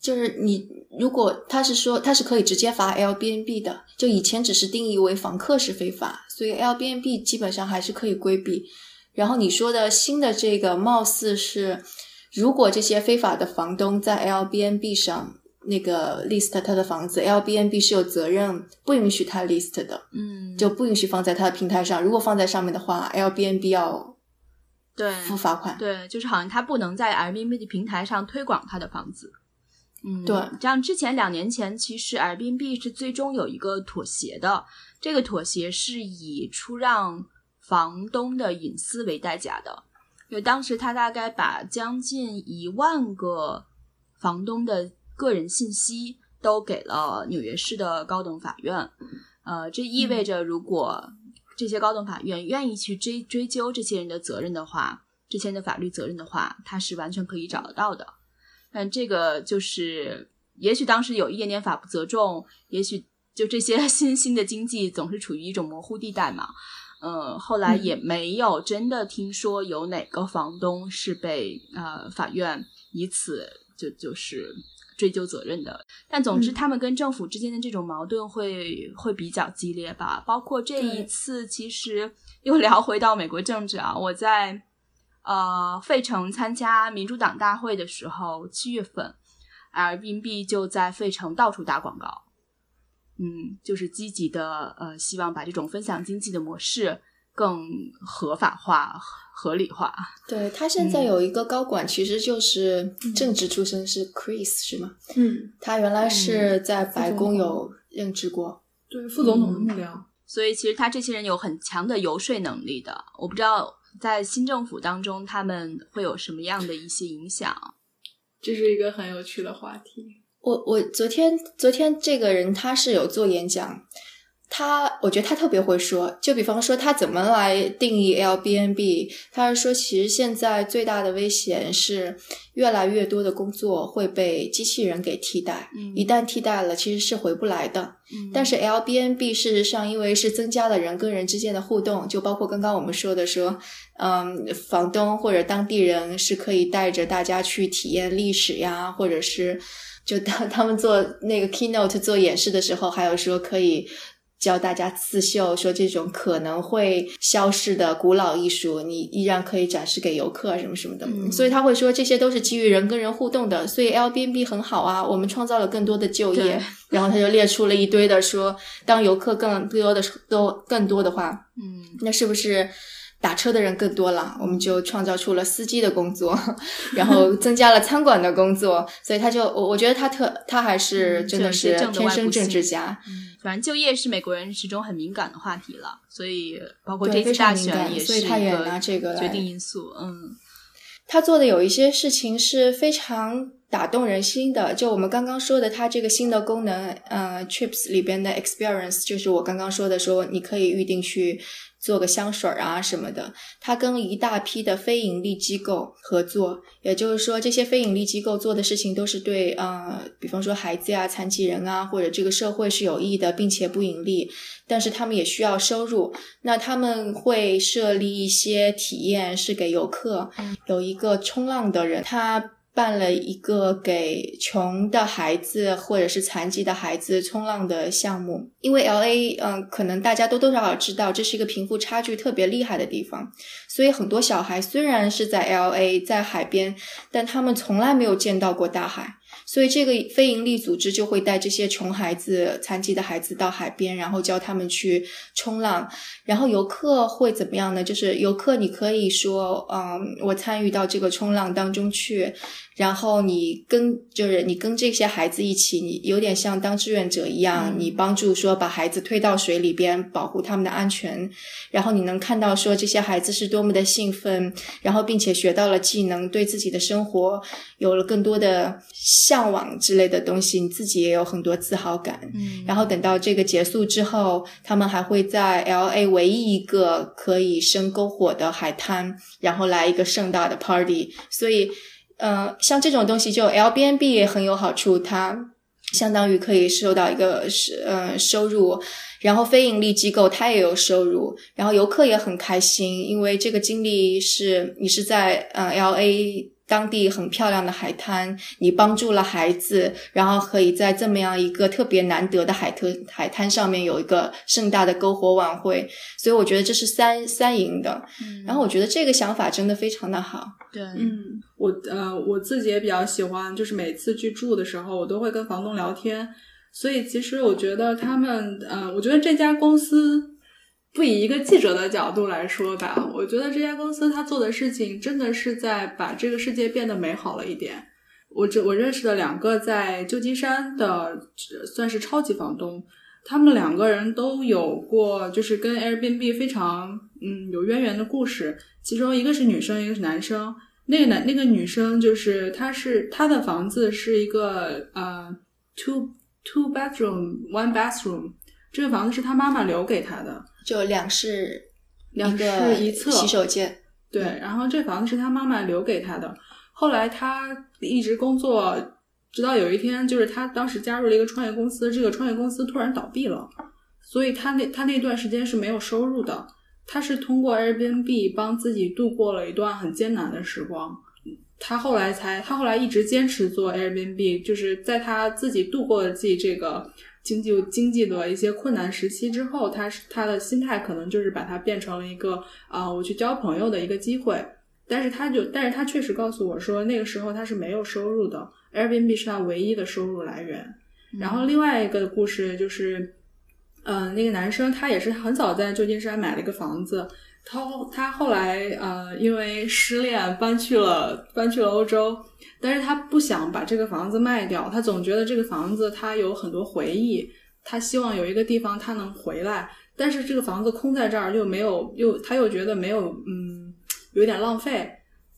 就是你如果他是说他是可以直接罚 Airbnb 的，就以前只是定义为房客是非法，所以 Airbnb 基本上还是可以规避。然后你说的新的这个貌似是如果这些非法的房东在 Airbnb 上那个 list 他的房子，Airbnb 是有责任不允许他 list 的，嗯，就不允许放在他的平台上。如果放在上面的话，Airbnb 要对付罚款。对，就是好像他不能在 Airbnb 的平台上推广他的房子。嗯，对这样之前两年前，其实 Airbnb 是最终有一个妥协的，这个妥协是以出让房东的隐私为代价的，因为当时他大概把将近一万个房东的个人信息都给了纽约市的高等法院，呃，这意味着如果这些高等法院愿意去追追究这些人的责任的话，这些人的法律责任的话，他是完全可以找得到的。但这个就是，也许当时有一点点法不责众，也许就这些新兴的经济总是处于一种模糊地带嘛。呃，后来也没有真的听说有哪个房东是被呃法院以此就就是追究责任的。但总之，嗯他们跟政府之间的这种矛盾会会比较激烈吧。包括这一次，其实又聊回到美国政治啊，我在呃费城参加民主党大会的时候，七月份，Airbnb 就在费城到处打广告。嗯，就是积极的呃，希望把这种分享经济的模式更合法化、合理化。对他现在有一个高管，其实就是政治出身，是 Chris 是吗？嗯，他原来是在白宫有任职过。对，副总统的幕僚。所以其实他这些人有很强的游说能力的。我不知道在新政府当中他们会有什么样的一些影响。这是一个很有趣的话题。我我昨天昨天这个人他是有做演讲，他我觉得他特别会说，就比方说他怎么来定义 Airbnb，他是说其实现在最大的危险是越来越多的工作会被机器人给替代，嗯一旦替代了其实是回不来的。嗯但是 Airbnb 事实上因为是增加了人跟人之间的互动，就包括刚刚我们说的说，嗯，房东或者当地人是可以带着大家去体验历史呀，或者是就当 他们做那个 keynote 做演示的时候，还有说可以。教大家刺绣，说这种可能会消逝的古老艺术，你依然可以展示给游客什么什么的。嗯所以他会说这些都是基于人跟人互动的，所以 Airbnb 很好啊，我们创造了更多的就业。然后他就列出了一堆的说，当游客更多的都更多的话，嗯那是不是打车的人更多了？我们就创造出了司机的工作，然后 增加了餐馆的工作，所以他就我我觉得他特他还是嗯真的是天生政治家。嗯，反正就业是美国人始终很敏感的话题了，所以包括这次大选也是所以他也一个拿这个决定因素。嗯他做的有一些事情是非常打动人心的，就我们刚刚说的，他这个新的功能，呃，Trips 里边的 Experience，就是我刚刚说的，说你可以预定去做个香水啊什么的。他跟一大批的非盈利机构合作，也就是说，这些非盈利机构做的事情都是对，呃，比方说孩子呀、残疾人啊，或者这个社会是有益的，并且不盈利，但是他们也需要收入。那他们会设立一些体验，是给游客。有一个冲浪的人，他办了一个给穷的孩子或者是残疾的孩子冲浪的项目。因为 L A，嗯、可能大家多多少少知道，这是一个贫富差距特别厉害的地方，所以很多小孩虽然是在 L A 在海边，但他们从来没有见到过大海。所以这个非营利组织就会带这些穷孩子、残疾的孩子到海边，然后教他们去冲浪。然后游客会怎么样呢？就是游客你可以说，嗯，我参与到这个冲浪当中去，然后你跟就是你跟这些孩子一起，你有点像当志愿者一样，嗯你帮助说把孩子推到水里边，保护他们的安全。然后你能看到说这些孩子是多么的兴奋，然后并且学到了技能，对自己的生活有了更多的向往之类的东西，你自己也有很多自豪感。嗯，然后等到这个结束之后，他们还会在 L A 唯一一个可以生篝火的海滩，然后来一个盛大的 party。所以，嗯，像这种东西，就 L B N B 也很有好处，它相当于可以收到一个是呃收入，然后非盈利机构它也有收入，然后游客也很开心，因为这个经历是你是在嗯 L A。当地很漂亮的海滩，你帮助了孩子，然后可以在这么样一个特别难得的海特海滩上面有一个盛大的篝火晚会，所以我觉得这是三三赢的。嗯然后我觉得这个想法真的非常的好。对，嗯，我呃我自己也比较喜欢，就是每次去住的时候，我都会跟房东聊天。所以其实我觉得他们，呃，我觉得这家公司不以一个记者的角度来说吧，我觉得这家公司他做的事情真的是在把这个世界变得美好了一点。我这我认识的两个在旧金山的算是超级房东，他们两个人都有过就是跟 Airbnb 非常嗯有渊源的故事，其中一个是女生，一个是男生。那个男那个女生就是她是她的房子是一个呃 two two bedroom one bathroom，这个房子是她妈妈留给她的，就两室两个室一厕洗手间，对，然后这房子是他妈妈留给他的。后来他一直工作，直到有一天，就是他当时加入了一个创业公司，这个创业公司突然倒闭了，所以他那他那段时间是没有收入的。他是通过 Airbnb 帮自己度过了一段很艰难的时光。他后来才，他后来一直坚持做 Airbnb，就是在他自己度过了自己这个经济经济的一些困难时期之后，他是他的心态可能就是把它变成了一个啊、我去交朋友的一个机会。但是他就，但是他确实告诉我说，那个时候他是没有收入的，Airbnb 是他唯一的收入来源。然后另外一个故事就是，嗯、那个男生他也是很早在旧金山买了一个房子，他他后来呃因为失恋搬去了搬去了欧洲，但是他不想把这个房子卖掉，他总觉得这个房子他有很多回忆，他希望有一个地方他能回来，但是这个房子空在这儿又没有又他又觉得没有嗯有点浪费，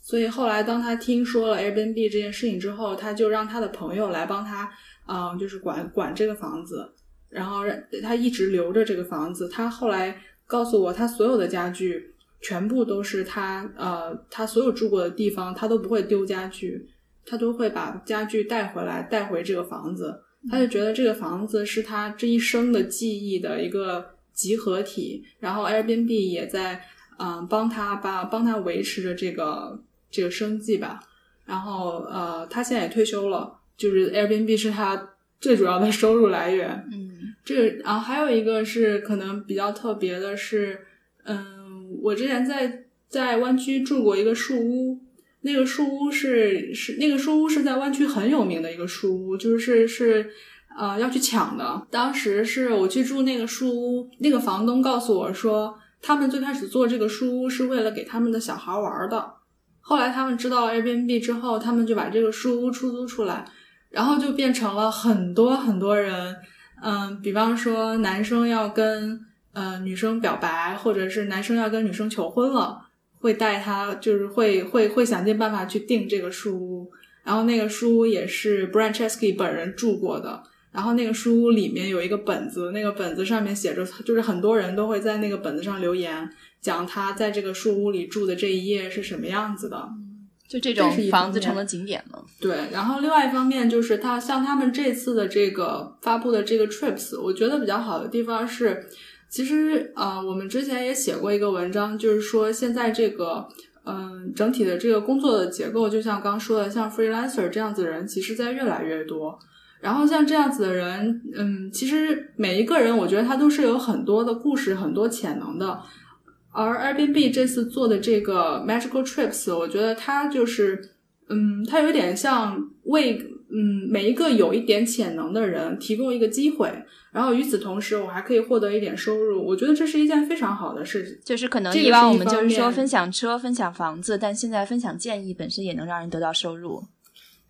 所以后来当他听说了 Airbnb 这件事情之后，他就让他的朋友来帮他，嗯、就是管管这个房子，然后让他一直留着这个房子。他后来告诉我，他所有的家具全部都是他呃，他所有住过的地方，他都不会丢家具，他都会把家具带回来，带回这个房子。他就觉得这个房子是他这一生的记忆的一个集合体，然后 Airbnb 也在嗯帮他把帮他维持着这个这个生计吧。然后呃，他现在也退休了，就是 Airbnb 是他最主要的收入来源。嗯这个，然后还有一个是可能比较特别的是，嗯，我之前在在湾区住过一个树屋，那个树屋是是那个树屋是在湾区很有名的一个树屋，就是是呃要去抢的。当时是我去住那个树屋，那个房东告诉我说，他们最开始做这个树屋是为了给他们的小孩玩的。后来他们知道了 Airbnb 之后，他们就把这个树屋出租出来，然后就变成了很多很多人，嗯，比方说男生要跟呃女生表白，或者是男生要跟女生求婚了，会带他，就是会会会想尽办法去订这个树屋。然后那个书屋也是 Brian Chesky 本人住过的。然后那个书屋里面有一个本子，那个本子上面写着，就是很多人都会在那个本子上留言，讲他在这个树屋里住的这一夜是什么样子的。就这种房子成了景点了。对，然后另外一方面就是他像他们这次的这个发布的这个 Trips，我觉得比较好的地方是，其实呃，我们之前也写过一个文章，就是说现在这个嗯、整体的这个工作的结构，就像刚说的，像 freelancer 这样子的人，其实在越来越多。然后像这样子的人，嗯，其实每一个人，我觉得他都是有很多的故事、很多潜能的。而 Airbnb 这次做的这个 Magical Trips，我觉得它就是，嗯，它有点像为嗯每一个有一点潜能的人提供一个机会，然后与此同时，我还可以获得一点收入。我觉得这是一件非常好的事情。就是可能这个以往我们就是说分享车、分享房子，但现在分享建议本身也能让人得到收入。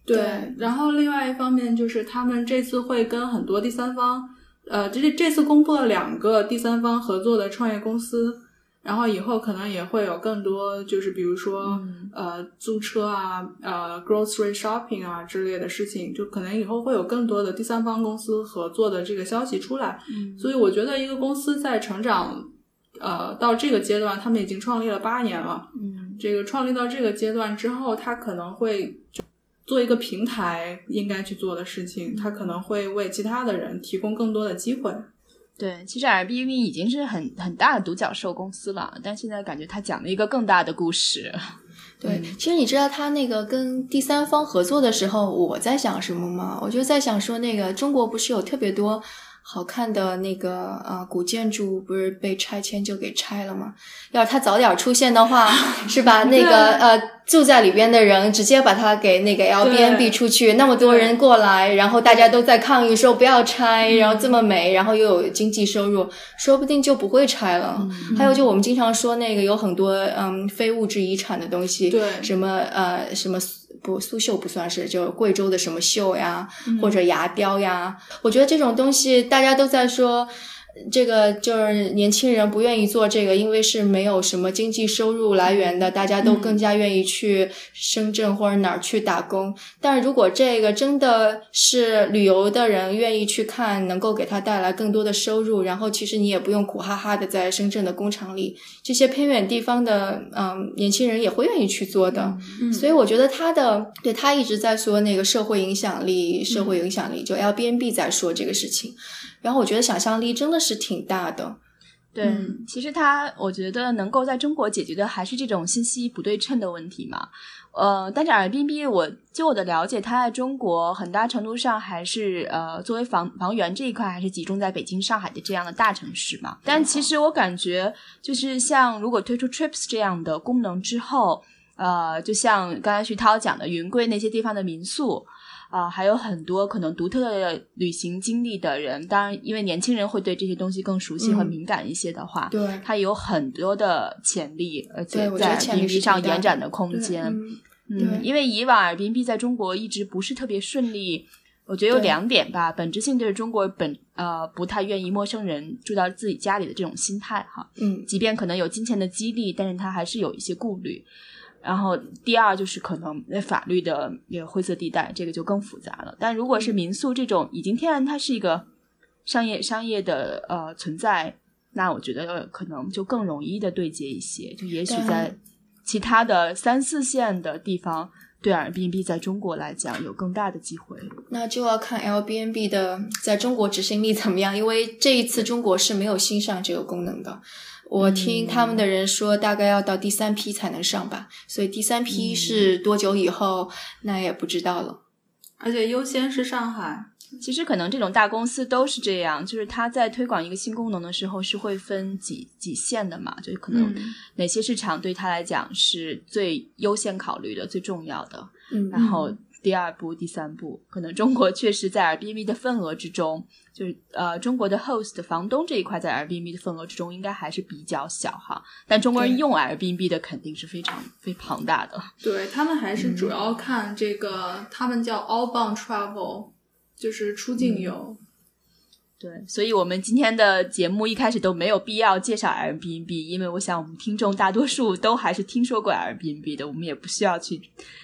对，对然后另外一方面就是他们这次会跟很多第三方，呃，这这次公布了两个第三方合作的创业公司，然后以后可能也会有更多，就是比如说、呃租车啊、呃 grocery shopping 啊之类的事情，就可能以后会有更多的第三方公司合作的这个消息出来。嗯所以我觉得一个公司在成长，呃，到这个阶段，他们已经创立了八年了。嗯，这个创立到这个阶段之后，他可能会做一个平台应该去做的事情，他可能会为其他的人提供更多的机会。对，其实 Airbnb 已经是很很大的独角兽公司了，但现在感觉他讲了一个更大的故事。对，其实你知道他那个跟第三方合作的时候，我在想什么吗？我就在想说，那个中国不是有特别多好看的那个呃古建筑，不是被拆迁就给拆了吗？要是它早点出现的话，是吧？那个呃住在里边的人直接把它给那个 Airbnb 出去，那么多人过来，然后大家都在抗议说不要拆，然后这么美，然后又有经济收入，说不定就不会拆了。还有就我们经常说那个有很多嗯非物质遗产的东西，对什么呃什么不苏绣不算是，就贵州的什么绣呀，或者牙雕呀，我觉得这种东西大家都在说。这个就是年轻人不愿意做这个，因为是没有什么经济收入来源的，大家都更加愿意去深圳或者哪儿去打工。但如果这个真的是旅游的人愿意去看，能够给他带来更多的收入，然后其实你也不用苦哈哈的在深圳的工厂里，这些偏远地方的嗯年轻人也会愿意去做的。所以我觉得他的对他一直在说那个社会影响力，社会影响力，就 Airbnb 在说这个事情。然后我觉得想象力真的是挺大的。对，其实它我觉得能够在中国解决的还是这种信息不对称的问题嘛。呃，但是 Airbnb，我就我的了解，它在中国很大程度上还是呃作为房房源这一块，还是集中在北京、上海的这样的大城市嘛。但其实我感觉，就是像如果推出 Trips 这样的功能之后，呃，就像刚才徐涛讲的，云贵那些地方的民宿。啊，还有很多可能独特的旅行经历的人，当然，因为年轻人会对这些东西更熟悉和敏感一些的话，对，它有很多的潜力，而且在 Airbnb 上延展的空间。嗯，因为以往 Airbnb 在中国一直不是特别顺利，我觉得有两点吧，本质性就是中国本呃不太愿意陌生人住到自己家里的这种心态哈，嗯，即便可能有金钱的激励，但是他还是有一些顾虑。然后第二就是可能法律的那个灰色地带，这个就更复杂了。但如果是民宿这种已经天然它是一个商业商业的呃存在，那我觉得可能就更容易的对接一些。就也许在其他的三四线的地方，对 Airbnb 在中国来讲有更大的机会。那就要看 Airbnb 的在中国执行力怎么样，因为这一次中国是没有新上这个功能的。我听他们的人说，大概要到第三批才能上吧，所以第三批是多久以后，那也不知道了。而且优先是上海。其实可能这种大公司都是这样，就是他在推广一个新功能的时候是会分几几线的嘛，就可能哪些市场对他来讲是最优先考虑的、最重要的，嗯，然后。第二步、第三步，可能中国确实在 Airbnb 的份额之中，就是呃，中国的 host 房东这一块在 Airbnb 的份额之中应该还是比较小哈。但中国人用 Airbnb 的肯定是非常非庞大的。对他们还是主要看这个，他们叫 outbound travel，就是出境游。对，所以我们今天的节目一开始都没有必要介绍 Airbnb，因为我想我们听众大多数都还是听说过 Airbnb 的，我们也不需要去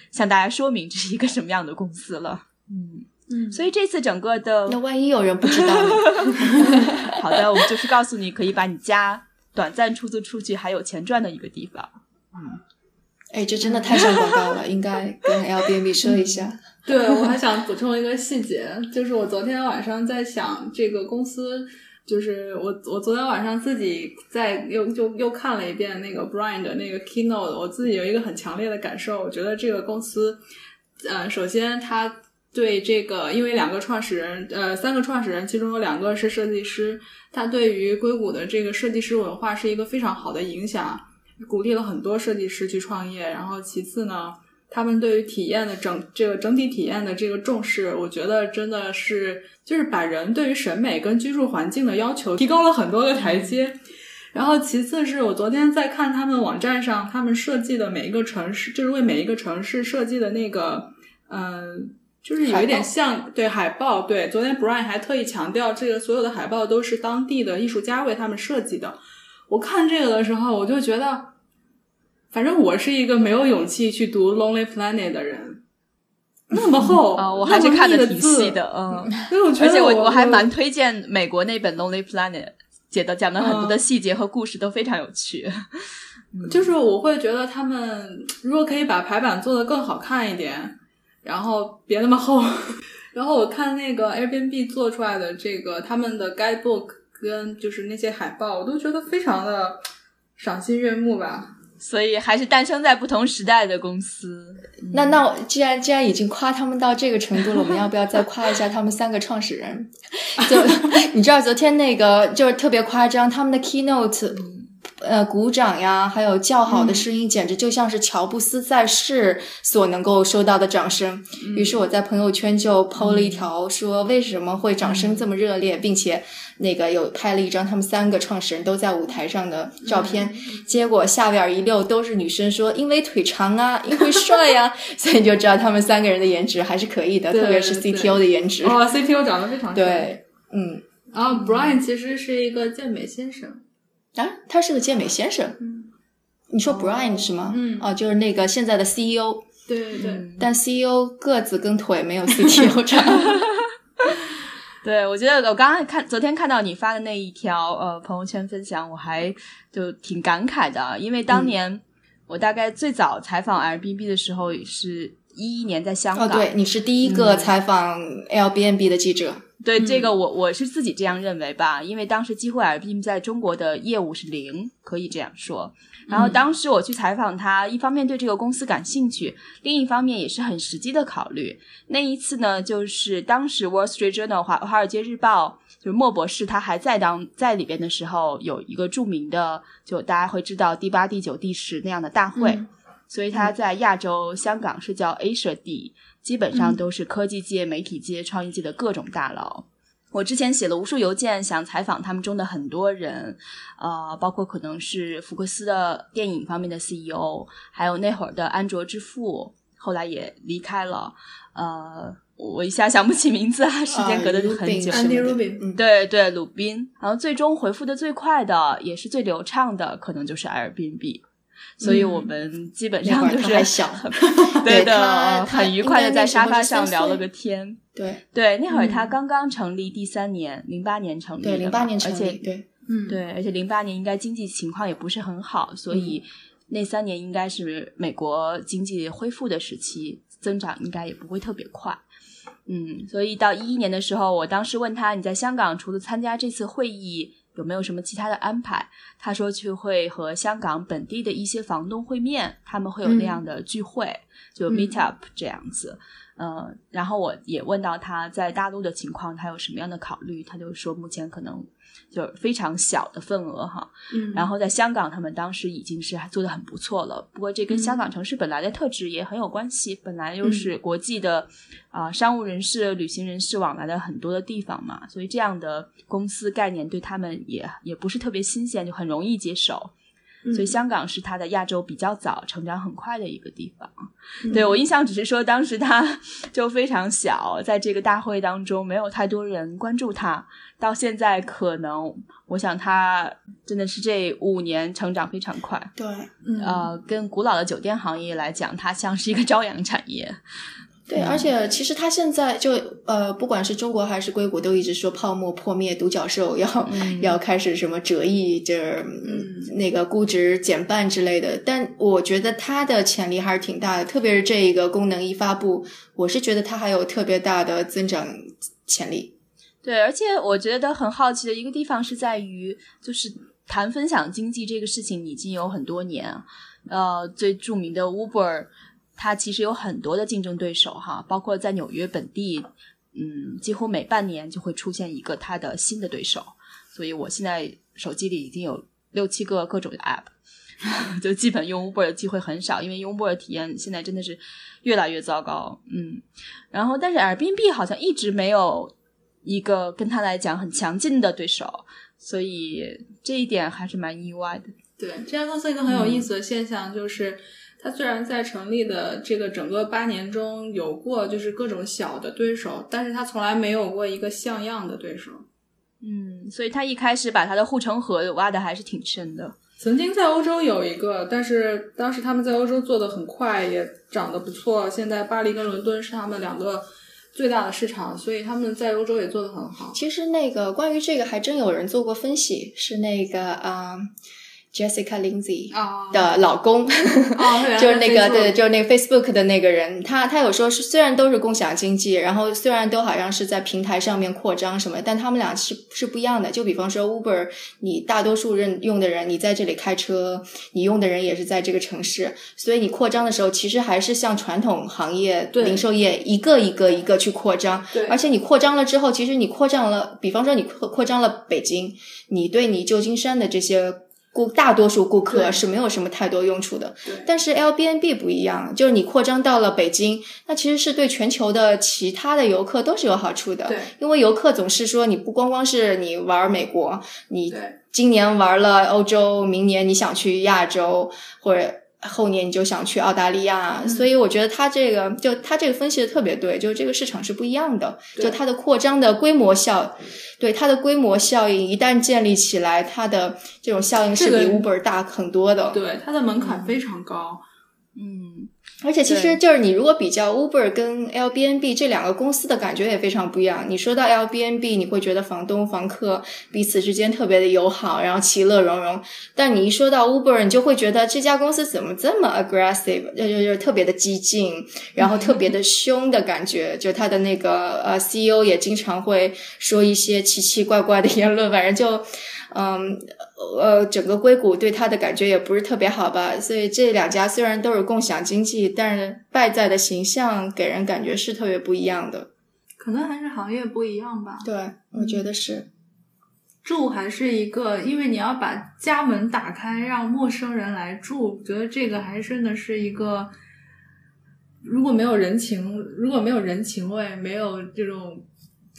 向大家说明这是一个什么样的公司了。嗯嗯，所以这次整个的，那万一有人不知道呢？好的，我们就是告诉你可以把你家短暂出租出去，还有钱赚的一个地方。嗯，哎，这真的太像广告了，应该跟 Airbnb 说一下。对，我还想补充一个细节，就是我昨天晚上在想这个公司，就是我我昨天晚上自己在又就又看了一遍那个 Brian 的那个 keynote，我自己有一个很强烈的感受，我觉得这个公司，呃，首先他对这个，因为两个创始人，呃，三个创始人，其中有两个是设计师，他对于硅谷的这个设计师文化是一个非常好的影响，鼓励了很多设计师去创业，然后其次呢。他们对于体验的整这个整体体验的这个重视，我觉得真的是就是把人对于审美跟居住环境的要求提高了很多个台阶。然后其次是我昨天在看他们网站上，他们设计的每一个城市，就是为每一个城市设计的那个，嗯，就是有一点像对海报。对，昨天 Brian 还特意强调，这个所有的海报都是当地的艺术家为他们设计的。我看这个的时候，我就觉得。反正我是一个没有勇气去读《Lonely Planet》的人，那么厚 啊，我还是看的挺细的，嗯，而且我我还蛮推荐美国那本《Lonely Planet》，写的讲的很多的细节和故事都非常有趣。就是我会觉得他们如果可以把排版做得更好看一点，然后别那么厚，然后我看那个 Airbnb 做出来的这个他们的 Guidebook 跟就是那些海报，我都觉得非常的赏心悦目吧。所以还是诞生在不同时代的公司。那那我既然既然已经夸他们到这个程度了，我们要不要再夸一下他们三个创始人？就 你知道昨天那个就是特别夸张，他们的 keynote。呃，鼓掌呀，还有叫好的声音，简直就像是乔布斯在世所能够收到的掌声。于是我在朋友圈就 PO 了一条，说为什么会掌声这么热烈，并且那个有拍了一张他们三个创始人都在舞台上的照片。结果下边一溜都是女生说，因为腿长啊，因为帅呀，所以你就知道他们三个人的颜值还是可以的，特别是 CTO 的颜值。哦，CTO 长得非常帅。对，嗯。然后 Brian 其实是一个健美先生。啊，他是个健美先生。嗯，你说 Brian 是吗？嗯，哦，就是那个现在的 CEO。对对对。但 CEO 个子跟腿没有 CTO 长。对，我觉得我刚刚看昨天看到你发的那一条呃朋友圈分享，我还就挺感慨的，因为当年我大概最早采访 Airbnb 的时候是一一年在香港。哦，对，你是第一个采访 Airbnb 的记者。对这个，我我是自己这样认为吧，因为当时几乎 Airbnb 在中国的业务是零，可以这样说。然后当时我去采访他，一方面对这个公司感兴趣，另一方面也是很实际的考虑。那一次呢，就是当时 Wall Street Journal 华华尔街日报，就是莫博士他还在当在里边的时候，有一个著名的，就大家会知道第八、第九、第十那样的大会，所以他在亚洲香港是叫 Asia D。基本上都是科技界、媒体界、创意界的各种大佬。我之前写了无数邮件，想采访他们中的很多人，呃，包括可能是福克斯的电影方面的 CEO，还有那会儿的安卓之父，后来也离开了。呃，我一下想不起名字啊，时间隔得很久。安迪·鲁宾，对对，鲁宾。然后最终回复的最快的，也是最流畅的，可能就是 Airbnb。所以我们基本上就是还小，对的，很愉快的在沙发上聊了个天。对对，那会儿他刚刚成立第三年，零八年成立的，零八年成立，对，嗯，对，而且零八年应该经济情况也不是很好，所以那三年应该是美国经济恢复的时期，增长应该也不会特别快。嗯，所以到一一年的时候，我当时问他，你在香港除了参加这次会议。有没有什么其他的安排？他说去会和香港本地的一些房东会面，他们会有那样的聚会，就 meet up 这样子。嗯，然后我也问到他在大陆的情况，他有什么样的考虑？他就说目前可能。就非常小的份额哈，嗯，然后在香港，他们当时已经是做的很不错了。不过这跟香港城市本来的特质也很有关系，本来又是国际的啊商务人士、旅行人士往来的很多的地方嘛，所以这样的公司概念对他们也也不是特别新鲜，就很容易接受。所以香港是它的亚洲比较早、成长很快的一个地方。对我印象只是说，当时他 就非常小，在这个大会当中没有太多人关注他。到现在，可能我想他真的是这五年成长非常快。对，呃，跟古老的酒店行业来讲，它像是一个朝阳产业。对，而且其实他现在就呃，不管是中国还是硅谷，都一直说泡沫破灭，独角兽要 要开始什么折翼，就是那个估值减半之类的。但我觉得它的潜力还是挺大的，特别是这一个功能一发布，我是觉得它还有特别大的增长潜力。对，而且我觉得很好奇的一个地方是在于，就是谈分享经济这个事情已经有很多年，呃，最著名的 Uber。它其实有很多的竞争对手哈，包括在纽约本地，嗯，几乎每半年就会出现一个它的新的对手。所以我现在手机里已经有六七个各种的 App，就基本用 Uber 的机会很少，因为用 Uber 的体验现在真的是越来越糟糕。嗯，然后但是 Airbnb 好像一直没有一个跟他来讲很强劲的对手，所以这一点还是蛮意外的。对，这家公司一个很有意思的现象就是。它虽然在成立的这个整个八年中有过就是各种小的对手，但是他从来没有过一个像样的对手。嗯，所以他一开始把他的护城河挖的还是挺深的。曾经在欧洲有一个，但是当时他们在欧洲做的很快，也长得不错。现在巴黎跟伦敦是他们两个最大的市场，所以他们在欧洲也做得很好。其实那个关于这个还真有人做过分析，是那个啊。Jessica Lindsay 啊的老公，哦，就是那个对，对，就是那个 Facebook 的那个人，他他有说是虽然都是共享经济，然后虽然都好像是在平台上面扩张什么，但他们俩是是不一样的。就比方说 Uber，你大多数人用的人，你在这里开车，你用的人也是在这个城市，所以你扩张的时候，其实还是像传统行业对。零售业一个一个一个去扩张。对。而且你扩张了之后，其实你扩张了，比方说你扩扩张了北京，你对你旧金山的这些顾大多数顾客是没有什么太多用处的。但是 Airbnb 不一样，就是你扩张到了北京，那其实是对全球的其他的游客都是有好处的。因为游客总是说，你不光光是你玩美国，你今年玩了欧洲，明年你想去亚洲，或者后年你就想去澳大利亚，嗯所以我觉得他这个就他这个分析的特别对，就是这个市场是不一样的，就它的扩张的规模效，对它的规模效应一旦建立起来，它的这种效应是比 Uber 大很多的。对，它的门槛非常高。嗯，而且其实就是你如果比较 Uber 跟 Airbnb 这两个公司的感觉也非常不一样。你说到 Airbnb，你会觉得房东房客彼此之间特别的友好，然后其乐融融。但你一说到 Uber，你就会觉得这家公司怎么这么 aggressive，就就就特别的激进，然后特别的 凶的感觉。就他的那个呃 CEO 也经常会说一些奇奇怪怪的言论，反正就嗯。呃，整个硅谷对他的感觉也不是特别好吧，所以这两家虽然都是共享经济，但是败在的形象给人感觉是特别不一样的。可能还是行业不一样吧。对，我觉得是。住还是一个，因为你要把家门打开，让陌生人来住，我觉得这个还真的是一个，如果没有人情，如果没有人情味，没有这种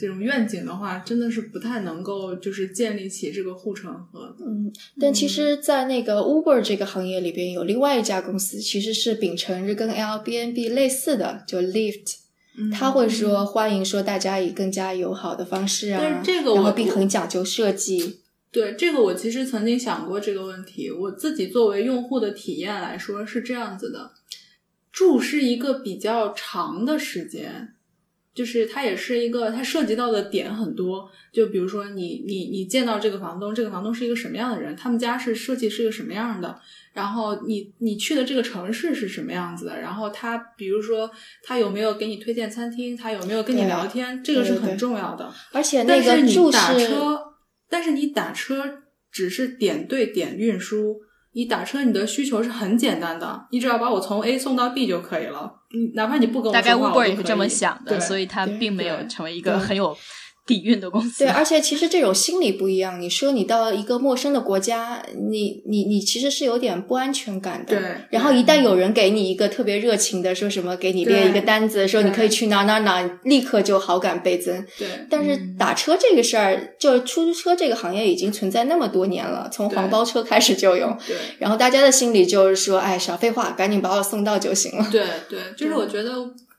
这种愿景的话，真的是不太能够就是建立起这个护城河。嗯，但其实，在那个 Uber 这个行业里边，有另外一家公司，其实是秉承着跟 Airbnb 类似的，就 Lyft，他会说欢迎说大家以更加友好的方式啊，但是这个我然后并很讲究设计。对这个，我其实曾经想过这个问题。我自己作为用户的体验来说是这样子的：住是一个比较长的时间，就是它也是一个，它涉及到的点很多。就比如说你你你见到这个房东，这个房东是一个什么样的人？他们家是设计是一个什么样的？然后你你去的这个城市是什么样子的？然后他比如说他有没有给你推荐餐厅？他有没有跟你聊天？这个是很重要的。而且那但是你打车，但是你打车只是点对点运输，你打车你的需求是很简单的，你只要把我从 A 送到 B 就可以了。嗯，哪怕你不跟我大概说话 Uber 我都可以也是这么想的，所以它并没有成为一个很有底蕴的公司。对，而且其实这种心理不一样。你说你到一个陌生的国家，你你你其实是有点不安全感的。对然后一旦有人给你一个特别热情的，说什么给你列一个单子，说你可以去哪哪哪，立刻就好感倍增。对但是打车这个事儿，就出租车这个行业已经存在那么多年了，从黄包车开始就有。对然后大家的心里就是说，哎，少废话，赶紧把我送到就行了。对对，就是我觉得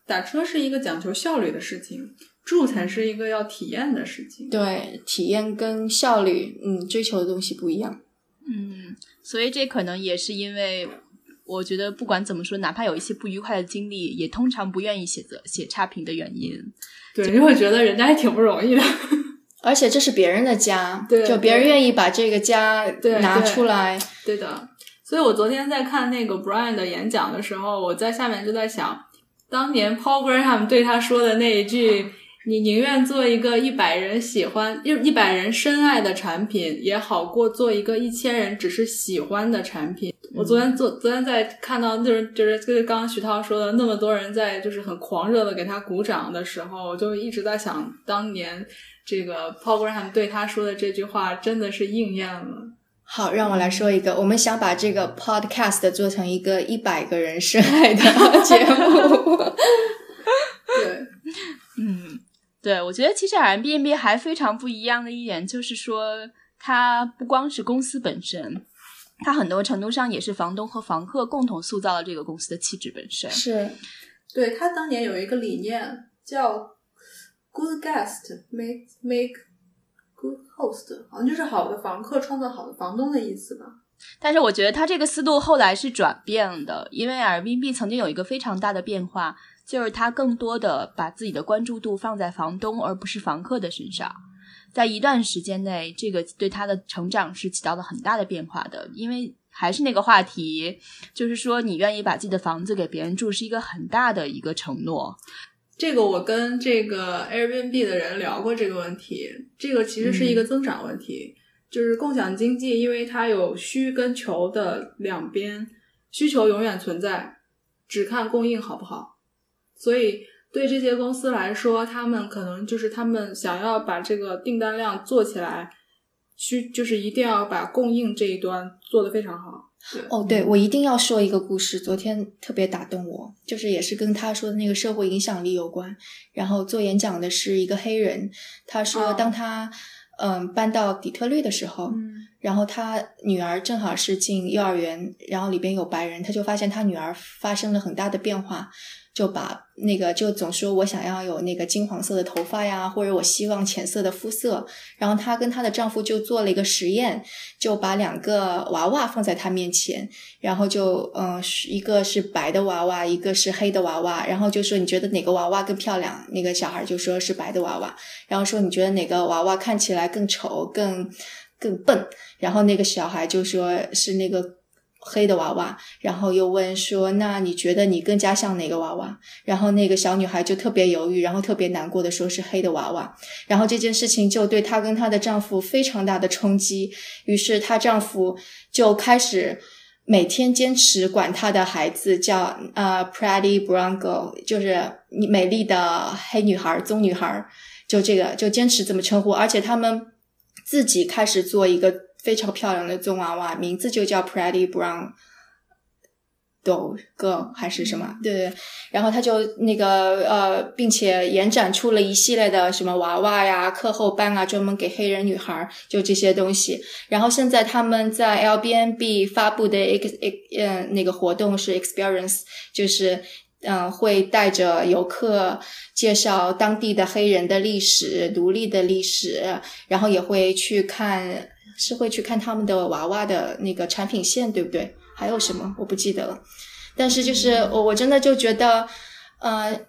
打车是一个讲求效率的事情，住才是一个要体验的事情。对，体验跟效率，嗯，追求的东西不一样。嗯，所以这可能也是因为，我觉得不管怎么说，哪怕有一些不愉快的经历，也通常不愿意写择写差评的原因。对，因为我觉得人家还挺不容易的。而且这是别人的家，对就别人愿意把这个家对拿出来，对的，所以我昨天在看那个 Brian 的演讲的时候，我在下面就在想，当年 Paul Graham 对他说的那一句：“你宁愿做一个一百人喜欢、一一百人深爱的产品，也好过做一个一千人只是喜欢的产品。”我昨天昨昨天在看到就是就是就是刚刚徐涛说的那么多人在就是很狂热的给他鼓掌的时候，我就一直在想，当年这个 Paul Graham 对他说的这句话真的是应验了。好，让我来说一个，我们想把这个 podcast 做成一个一百个人深爱的节目。对。嗯，对，我觉得其实 Airbnb 还非常不一样的一点就是说，它不光是公司本身，它很多程度上也是房东和房客共同塑造了这个公司的气质本身。是，对他当年有一个理念叫 “good guest make make host”，好像就是好的房客创造好的房东的意思吧。但是我觉得他这个思路后来是转变的，因为 Airbnb 曾经有一个非常大的变化，就是他更多的把自己的关注度放在房东而不是房客的身上。在一段时间内，这个对他的成长是起到了很大的变化的。因为还是那个话题，就是说你愿意把自己的房子给别人住，是一个很大的一个承诺。这个我跟这个 Airbnb 的人聊过这个问题，这个其实是一个增长问题，就是共享经济，因为它有需跟求的两边，需求永远存在，只看供应好不好。所以对这些公司来说，他们可能就是他们想要把这个订单量做起来，需就是一定要把供应这一端做得非常好。哦，对，我一定要说一个故事，昨天特别打动我，就是也是跟他说的那个社会影响力有关。然后做演讲的是一个黑人，他说当他嗯搬到底特律的时候，然后他女儿正好是进幼儿园，然后里边有白人，他就发现他女儿发生了很大的变化。就把那个就总说我想要有那个金黄色的头发呀，或者我希望浅色的肤色。然后她跟她的丈夫就做了一个实验，就把两个娃娃放在她面前，然后就嗯，一个是白的娃娃，一个是黑的娃娃，然后就说你觉得哪个娃娃更漂亮？那个小孩就说是白的娃娃，然后说你觉得哪个娃娃看起来更丑、更更笨？然后那个小孩就说是那个。黑的娃娃，然后又问说：“那你觉得你更加像哪个娃娃？”然后那个小女孩就特别犹豫，然后特别难过的说：“是黑的娃娃。”然后这件事情就对她跟她的丈夫非常大的冲击，于是她丈夫就开始每天坚持管她的孩子叫呃 pretty brown girl，就是美丽的黑女孩、棕女孩，就这个就坚持这么称呼，而且他们自己开始做一个。非常漂亮的棕娃娃，名字就叫 Pretty Brown Doll Girl 还是什么？对对。然后他就那个呃，并且延展出了一系列的什么娃娃呀、课后班啊，专门给黑人女孩就这些东西。然后现在他们在 l b n b 发布的 ex 嗯那个活动是 Experience，就是嗯会带着游客介绍当地的黑人的历史、独立的历史，然后也会去看。是会去看他们的娃娃的那个产品线，对不对？还有什么我不记得了。但是就是我我真的就觉得，呃，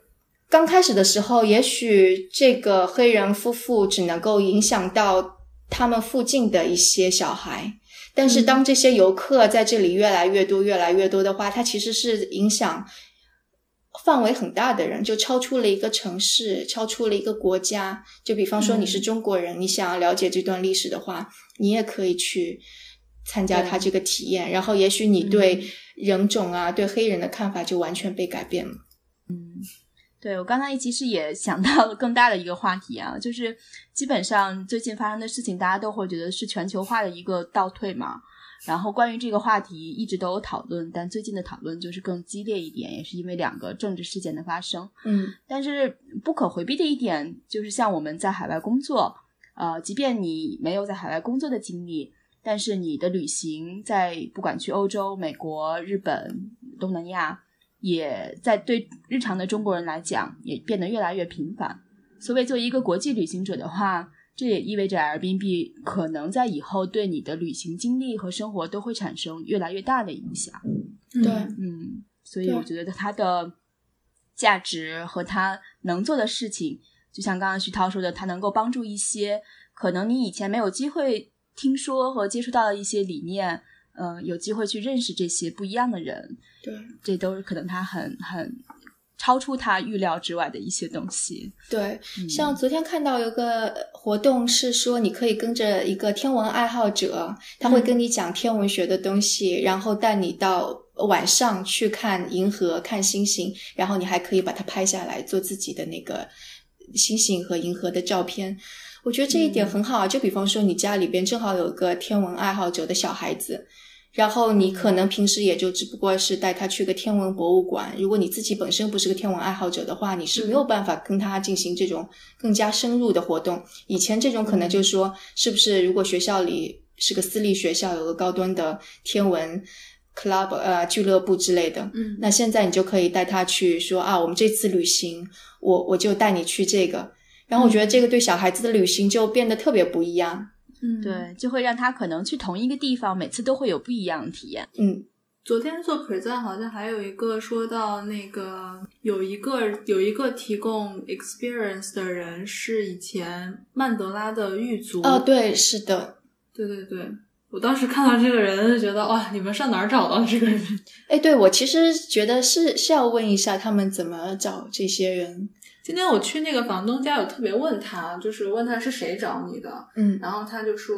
刚开始的时候，也许这个黑人夫妇只能够影响到他们附近的一些小孩，但是当这些游客在这里越来越多、越来越多的话，它其实是影响。范围很大的人，就超出了一个城市，超出了一个国家。就比方说，你是中国人，你想要了解这段历史的话，你也可以去参加他这个体验。然后，也许你对人种啊，对黑人的看法就完全被改变了。嗯，对我刚才其实也想到了更大的一个话题啊，就是基本上最近发生的事情，大家都会觉得是全球化的一个倒退嘛。然后关于这个话题一直都有讨论，但最近的讨论就是更激烈一点，也是因为两个政治事件的发生。嗯，但是不可回避的一点就是，像我们在海外工作，呃，即便你没有在海外工作的经历，但是你的旅行在不管去欧洲、美国、日本、东南亚，也在对日常的中国人来讲也变得越来越频繁。所谓作为一个国际旅行者的话。这也意味着 Airbnb 可能在以后对你的旅行经历和生活都会产生越来越大的影响。对，嗯，所以我觉得它的价值和它能做的事情，就像刚刚徐涛说的，它能够帮助一些可能你以前没有机会听说和接触到的一些理念，嗯，有机会去认识这些不一样的人。对，这都是可能他很很。超出他预料之外的一些东西。对，像昨天看到有个活动是说，你可以跟着一个天文爱好者，他会跟你讲天文学的东西，然后带你到晚上去看银河、看星星，然后你还可以把它拍下来，做自己的那个星星和银河的照片。我觉得这一点很好啊。就比方说，你家里边正好有个天文爱好者的小孩子。然后你可能平时也就只不过是带他去个天文博物馆。如果你自己本身不是个天文爱好者的话，你是没有办法跟他进行这种更加深入的活动。以前这种可能就是说，是不是如果学校里是个私立学校，有个高端的天文 club 呃俱乐部之类的，嗯，那现在你就可以带他去说啊，我们这次旅行，我我就带你去这个。然后我觉得这个对小孩子的旅行就变得特别不一样。嗯，对，就会让他可能去同一个地方，每次都会有不一样的体验。嗯，昨天做 present 好像还有一个说到那个有一个有一个提供 experience 的人是以前曼德拉的狱卒哦，对，是的，对对对，我当时看到这个人就觉得哇，你们上哪儿找到这个人？哎，对我其实觉得是是要问一下他们怎么找这些人。今天我去那个房东家，有特别问他，就是问他是谁找你的，嗯，然后他就说，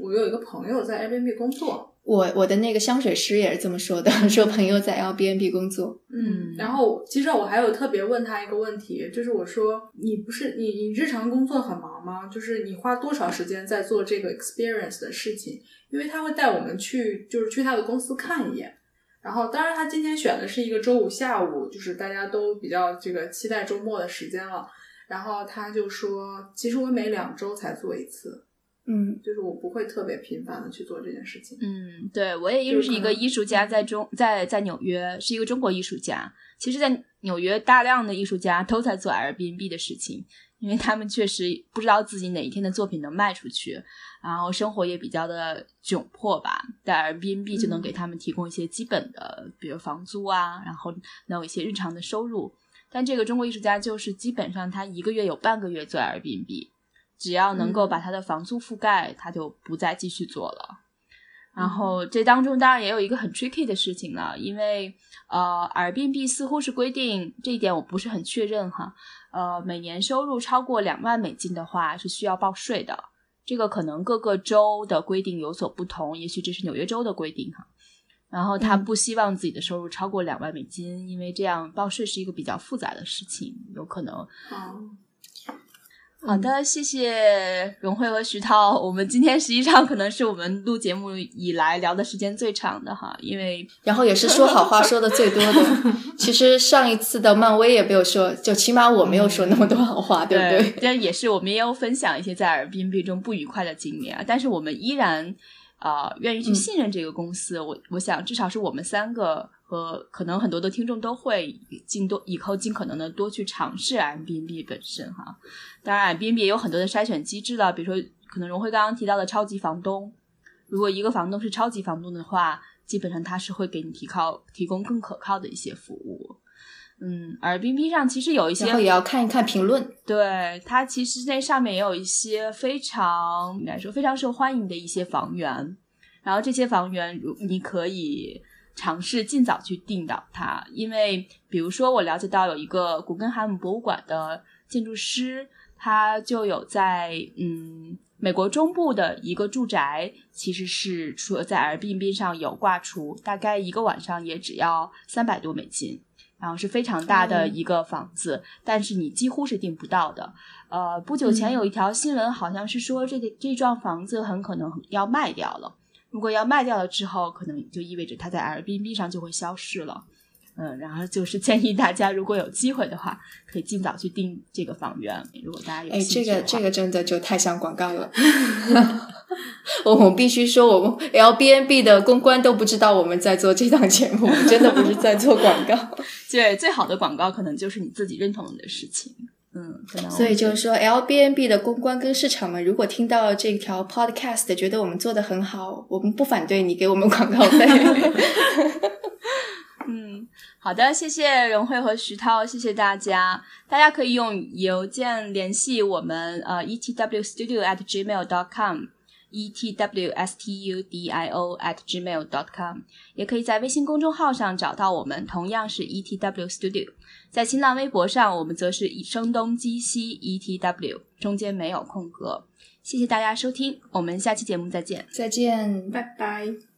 我有一个朋友在 Airbnb 工作，我我的那个香水师也是这么说的，说朋友在 Airbnb 工作。嗯，然后其实我还有特别问他一个问题，就是我说你不是你你日常工作很忙吗？就是你花多少时间在做这个 experience 的事情？因为他会带我们去，就是去他的公司看一眼。然后，当然他今天选的是一个周五下午，就是大家都比较这个期待周末的时间了。然后他就说，其实我每两周才做一次，嗯，就是我不会特别频繁的去做这件事情。嗯，对我也认识一个艺术家，在中在在纽约是一个中国艺术家。其实，在纽约大量的艺术家都在做 Airbnb 的事情，因为他们确实不知道自己哪一天的作品能卖出去。然后生活也比较的窘迫吧，但 Airbnb 就能给他们提供一些基本的，比如房租啊，然后能有一些日常的收入。但这个中国艺术家就是基本上他一个月有半个月做 Airbnb，只要能够把他的房租覆盖，他就不再继续做了。然后这当中当然也有一个很 tricky 的事情了，因为呃，Airbnb 似乎是规定这一点我不是很确认哈，呃，每年收入超过两万美金的话是需要报税的。这个可能各个州的规定有所不同，也许这是纽约州的规定哈。然后他不希望自己的收入超过两万美金，因为这样报税是一个比较复杂的事情，有可能。好的，谢谢荣慧和徐涛。我们今天实际上可能是我们录节目以来聊的时间最长的哈，因为 然后也是说好话说的最多的。其实上一次的漫威也没有说，就起码我没有说那么多好话，对不对？但也是我们也有分享一些在耳边 b 中不愉快的经历啊，但是我们依然啊愿意去信任这个公司。我我想至少是我们三个。和可能很多的听众都会尽多以后尽可能的多去尝试 M B N B 本身哈，当然 M B N B 也有很多的筛选机制了，比如说可能荣辉刚刚提到的超级房东，如果一个房东是超级房东的话，基本上他是会给你提靠提供更可靠的一些服务，嗯，而 B B 上其实有一些，然后也要看一看评论，对它其实那上面也有一些非常应该说非常受欢迎的一些房源，然后这些房源如你可以。尝试尽早去定到它，因为比如说我了解到有一个古根海姆博物馆的建筑师，他就有在嗯美国中部的一个住宅，其实是说在 Airbnb 上有挂出，大概一个晚上也只要三百多美金，然后是非常大的一个房子，但是你几乎是订不到的。呃，不久前有一条新闻，好像是说这个这幢房子很可能要卖掉了。如果要卖掉了之后，可能就意味着它在 Airbnb 上就会消失了。嗯，然后就是建议大家，如果有机会的话，可以尽早去订这个房源。如果大家有哎，这个这个真的就太像广告了。我们必须说，我们 Airbnb 的公关都不知道我们在做这档节目，真的不是在做广告。对，最好的广告可能就是你自己认同的事情。嗯，所以就是说，L B N B 的公关跟市场们，如果听到这条 Podcast，觉得我们做的很好，我们不反对你给我们广告费。嗯，好的，谢谢荣慧和徐涛，谢谢大家。大家可以用邮件联系我们，呃，e t w studio at gmail dot com。e t w s t u d i o at gmail dot com，也可以在微信公众号上找到我们，同样是 e t w studio。在新浪微博上，我们则是以声东击西 e t w，中间没有空格。谢谢大家收听，我们下期节目再见，再见，拜拜。